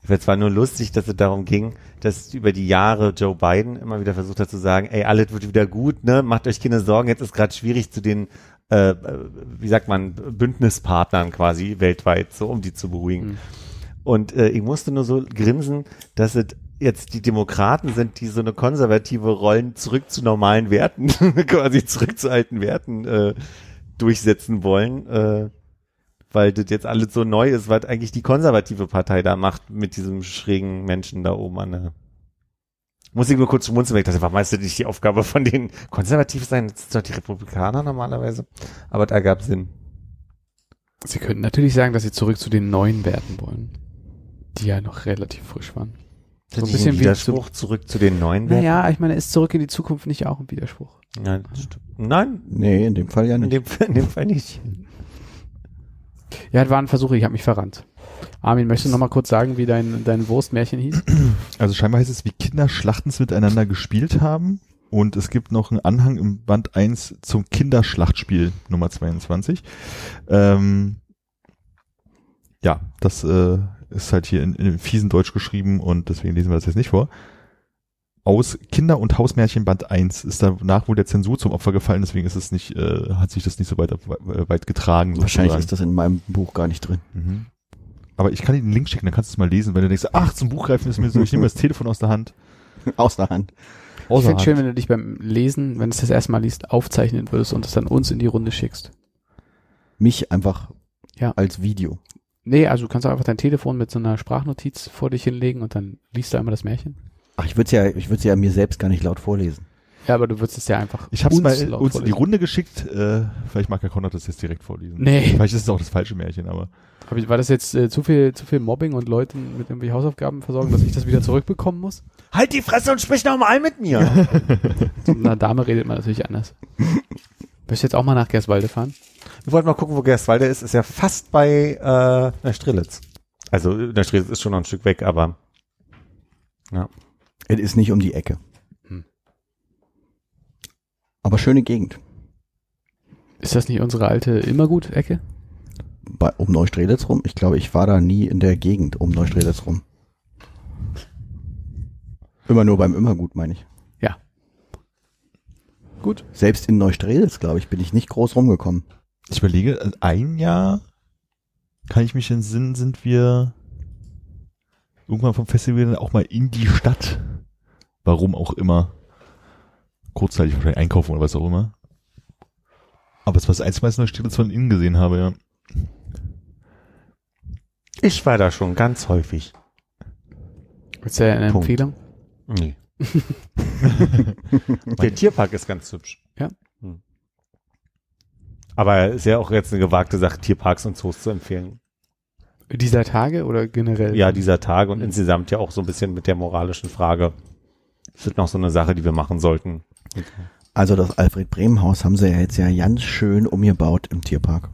Es war nur lustig, dass es darum ging, dass über die Jahre Joe Biden immer wieder versucht hat zu sagen, ey, alles wird wieder gut, ne? Macht euch keine Sorgen, jetzt ist gerade schwierig zu den, äh, äh, wie sagt man, Bündnispartnern quasi weltweit, so um die zu beruhigen. Mhm. Und äh, ich musste nur so grinsen, dass es jetzt die Demokraten sind, die so eine konservative Rollen zurück zu normalen Werten, quasi zurück zu alten Werten äh, durchsetzen wollen. Äh, weil das jetzt alles so neu ist, was eigentlich die konservative Partei da macht mit diesem schrägen Menschen da oben an der. Muss ich nur kurz schmunzeln, weil ich dachte, warum ist das nicht die Aufgabe von denen konservativ sein? Das sind doch die Republikaner normalerweise. Aber da gab Sinn. Sie könnten natürlich sagen, dass sie zurück zu den neuen Werten wollen, die ja noch relativ frisch waren. So ein bisschen wie Widerspruch zurück zu den neuen Werten. Naja, ich meine, ist zurück in die Zukunft nicht auch ein Widerspruch? Nein, das. Nein, Nee, in dem Fall ja in nicht. dem, in dem Fall nicht. Ja, das war ein Versuch, ich habe mich verrannt. Armin, möchtest du noch mal kurz sagen, wie dein, dein Wurstmärchen hieß? Also scheinbar heißt es, wie Kinder Schlachtens miteinander gespielt haben. Und es gibt noch einen Anhang im Band 1 zum Kinderschlachtspiel Nummer 22. Ähm, ja, das äh, ist halt hier in, in fiesen Deutsch geschrieben und deswegen lesen wir das jetzt nicht vor. Aus Kinder- und Hausmärchen Band 1 ist danach wohl der Zensur zum Opfer gefallen, deswegen ist es nicht, äh, hat sich das nicht so weit, weit getragen. Wahrscheinlich sozusagen. ist das in meinem Buch gar nicht drin. Mhm. Aber ich kann dir den Link schicken, dann kannst du es mal lesen, wenn du denkst, ach, zum Buch greifen ist mir so, ich nehme das Telefon aus der Hand. Aus der Hand. Ich Außer finde schön, wenn du dich beim Lesen, wenn du es das erste Mal liest, aufzeichnen würdest und es dann uns in die Runde schickst. Mich einfach Ja. als Video. Nee, also du kannst auch einfach dein Telefon mit so einer Sprachnotiz vor dich hinlegen und dann liest du einmal das Märchen. Ach, ich würde es ja, ich würde ja mir selbst gar nicht laut vorlesen. Ja, aber du würdest es ja einfach Ich habe es uns mal laut uns in die. Runde geschickt. Äh, vielleicht mag Herr Konrad das jetzt direkt vorlesen. Nee. Vielleicht ist es auch das falsche Märchen, aber Hab ich, war das jetzt äh, zu viel, zu viel Mobbing und Leuten mit irgendwie Hausaufgaben versorgen, dass ich das wieder zurückbekommen muss? Halt die Fresse und sprich nochmal mit mir. Mit einer Dame redet man natürlich anders. Möchtest du jetzt auch mal nach Gerswalde fahren? Wir wollten mal gucken, wo Gerstwalde ist. Ist ja fast bei äh, Neustrelitz. Also Neustrelitz ist schon noch ein Stück weg, aber Es ist nicht um die Ecke. Hm. Aber schöne Gegend. Ist das nicht unsere alte Immergut-Ecke? bei, um Neustrelitz rum? Ich glaube, ich war da nie in der Gegend um Neustrelitz rum. Immer nur beim Immergut, meine ich. Ja. Gut. Selbst in Neustrelitz, glaube ich, bin ich nicht groß rumgekommen. Ich überlege, ein Jahr kann ich mich entsinnen, sind wir irgendwann vom Festival auch mal in die Stadt. Warum auch immer. Kurzzeitig wahrscheinlich einkaufen oder was auch immer. Aber es war das einzige Mal, dass ich Neustrelitz von innen gesehen habe, ja. Ich war da schon ganz häufig. Ist ja eine Punkt. Empfehlung? Nee. Der Tierpark ist ganz hübsch. Ja. Hm. Aber ist ja auch jetzt eine gewagte Sache, Tierparks und Zoos zu empfehlen. Dieser Tage oder generell? Ja, dieser Tage und insgesamt ja auch so ein bisschen mit der moralischen Frage. Das ist noch so eine Sache, die wir machen sollten. Also das Alfred Brehm Haus haben sie ja jetzt ja ganz schön umgebaut im Tierpark.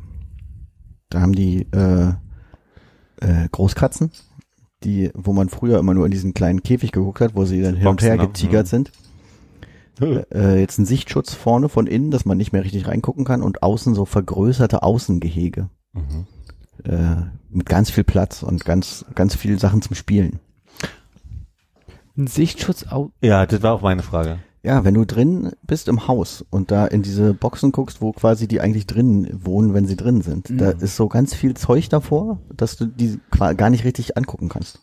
Da haben die äh, äh, Großkatzen, die, wo man früher immer nur in diesen kleinen Käfig geguckt hat, wo sie dann hin und her getigert Mhm. sind. Äh, jetzt ein Sichtschutz vorne von innen, dass man nicht mehr richtig reingucken kann und außen so vergrößerte Außengehege Mhm. Äh, mit ganz viel Platz und ganz ganz viel Sachen zum Spielen. Ein Sichtschutz au Ja, das war auch meine Frage. Ja, wenn du drin bist im Haus und da in diese Boxen guckst, wo quasi die eigentlich drin wohnen, wenn sie drin sind, da ist so ganz viel Zeug davor, dass du die gar nicht richtig angucken kannst.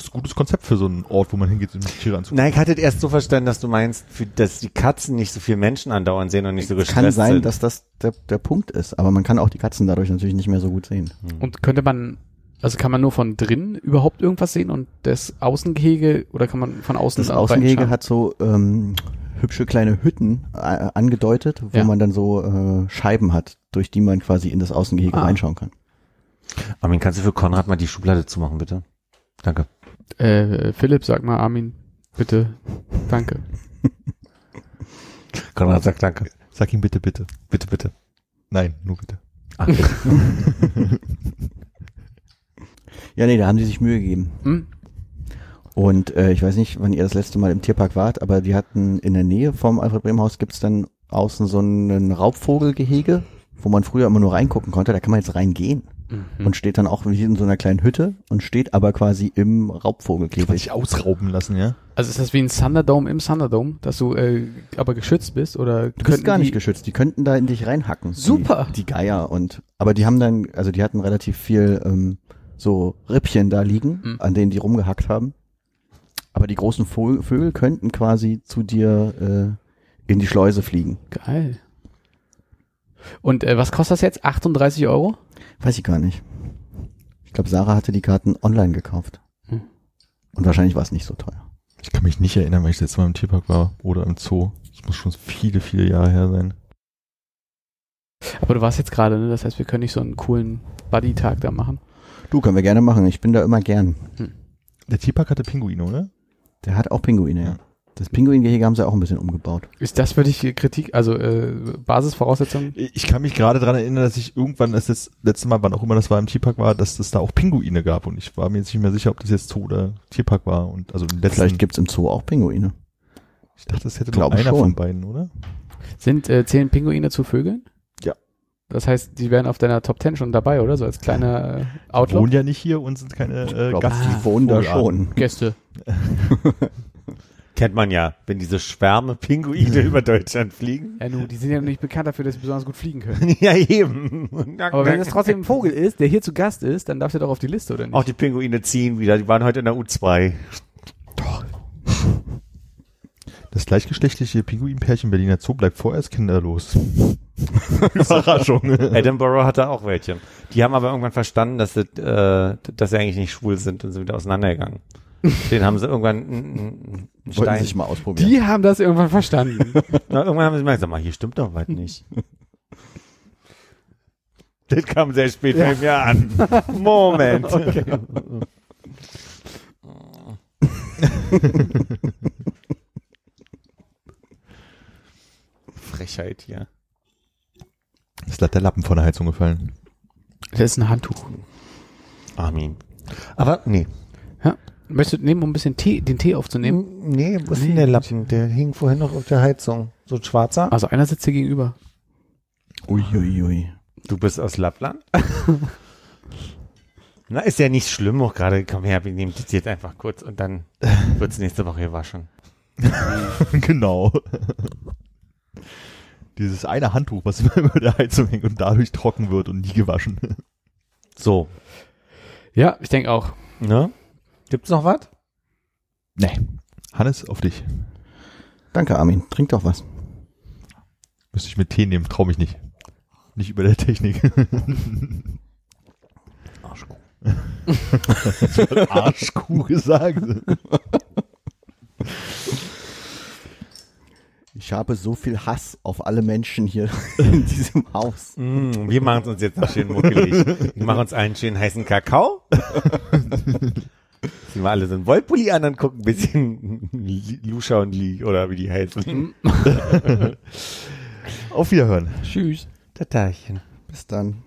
Das ist ein gutes Konzept für so einen Ort, wo man hingeht, um Tiere anzugucken. Nein, ich hatte es erst so verstanden, dass du meinst, für, dass die Katzen nicht so viel Menschen andauernd sehen und nicht so gestresst Kann sein, sind. dass das der, der Punkt ist, aber man kann auch die Katzen dadurch natürlich nicht mehr so gut sehen. Und könnte man, also kann man nur von drin überhaupt irgendwas sehen und das Außengehege oder kann man von außen Das Außengehege hat so ähm, hübsche kleine Hütten äh, angedeutet, wo Ja. man dann so äh, Scheiben hat, durch die man quasi in das Außengehege Ah. reinschauen kann. Armin, kannst du für Konrad mal die Schublade zumachen, bitte? Danke. Äh, Philipp, sag mal Armin, bitte, danke. Konrad sagt danke. Sag ihm bitte, bitte. Bitte, bitte. Nein, nur bitte. Ja, nee, da haben die sich Mühe gegeben. Hm? Und äh, ich weiß nicht, wann ihr das letzte Mal im Tierpark wart, aber die hatten in der Nähe vom Alfred Brehm Haus gibt's dann außen so einen Raubvogelgehege, wo man früher immer nur reingucken konnte. Da kann man jetzt reingehen Mhm. und steht dann auch wie in so einer kleinen Hütte und steht aber quasi im Raubvogelkäfig. sich ausrauben lassen, ja? Also ist das wie ein Thunderdome im Thunderdome, dass du äh, aber geschützt bist oder Du bist gar nicht geschützt. Die könnten da in dich reinhacken. Super. Die, die Geier und aber die haben dann, also die hatten relativ viel ähm, so Rippchen da liegen, Mhm. an denen die rumgehackt haben. Aber die großen Vogel, Vögel könnten quasi zu dir äh, in die Schleuse fliegen. Geil. Und äh, was kostet das jetzt? 38 Euro? Weiß ich gar nicht. Ich glaube, Sarah hatte die Karten online gekauft. Hm. Und wahrscheinlich war es nicht so teuer. Ich kann mich nicht erinnern, weil ich das letzte Mal im Tierpark war oder im Zoo. Das muss schon viele, viele Jahre her sein. Aber du warst jetzt gerade, ne? Das heißt, wir können nicht so einen coolen Buddy-Tag da machen. Du, können wir gerne machen. Ich bin da immer gern. Der Tierpark hatte Pinguine, oder? Der hat auch Pinguine, ja. Das Pinguingehege haben sie auch ein bisschen umgebaut. Ist das für dich Kritik, also äh, Basisvoraussetzung? Ich kann mich gerade daran erinnern, dass ich irgendwann, das jetzt, letzte Mal, wann auch immer das war, im Tierpark war, dass es da auch Pinguine gab und ich war mir jetzt nicht mehr sicher, ob das jetzt Zoo oder Tierpark war und also im letzten, Vielleicht gibt's im Zoo auch Pinguine. ich dachte, das hätte nur einer schon. von beiden, oder? Sind äh, zehn Pinguine zu Vögeln? Ja. Das heißt, die wären auf deiner Top 10 schon dabei, oder? So als kleiner äh, Die Outlook. wohnen ja nicht hier und sind keine äh, Gast. die wohnen da schon. Gäste. Kennt man ja, wenn diese Schwärme Pinguine über Deutschland fliegen. Ja, nu, die sind ja nicht bekannt dafür, dass sie besonders gut fliegen können. ja, eben. Aber wenn es trotzdem ein Vogel ist, der hier zu Gast ist, dann darf der doch auf die Liste, oder nicht? Auch die Pinguine ziehen wieder. Die waren heute in der U2. Das gleichgeschlechtliche Pinguinpärchen Berliner Zoo bleibt vorerst kinderlos. Überraschung. Edinburgh hatte auch welche. Die haben aber irgendwann verstanden, dass, das, äh, dass sie eigentlich nicht schwul sind und sind wieder auseinandergegangen. Den haben sie irgendwann einen, Wollten Stein. sich mal ausprobieren. die haben das irgendwann verstanden. Na, irgendwann haben sie mal gesagt, mal, hier stimmt doch was nicht. Das kam sehr spät bei mir an. Moment. Frechheit hier. Ist hat der Lappen von der Heizung gefallen. das ist ein Handtuch. Armin. Aber nee. Ja. Möchtest du nehmen, um ein bisschen Tee, den Tee aufzunehmen? Nee, wo ist Nee, denn der Lappen? Der hing vorhin noch auf der Heizung. So ein schwarzer. Also einer sitzt hier gegenüber. Uiuiui. Du bist aus Lappland? Na, ist ja nicht schlimm, auch gerade, komm her, wir nehmen das jetzt einfach kurz und dann wird's nächste Woche gewaschen. genau. Dieses eine Handtuch, was immer über der Heizung hängt und dadurch trocken wird und nie gewaschen. So, Ja, ich denke auch. ne? Gibt's noch was? Nee. Hannes, auf dich. Danke, Armin. Trink doch was. Müsste ich mit Tee nehmen, trau mich nicht. Nicht über der Technik. Arschkuh. Arschkuh gesagt. Ich habe so viel Hass auf alle Menschen hier in diesem Haus. Mm, wir machen es uns jetzt noch schön muckelig. Wir machen uns einen schönen heißen Kakao. Ziehen wir alle so einen Wollpulli an und gucken ein bisschen Lusha und Lee oder wie die heißen. Auf Wiederhören. Tschüss. Tatarchen. Bis dann.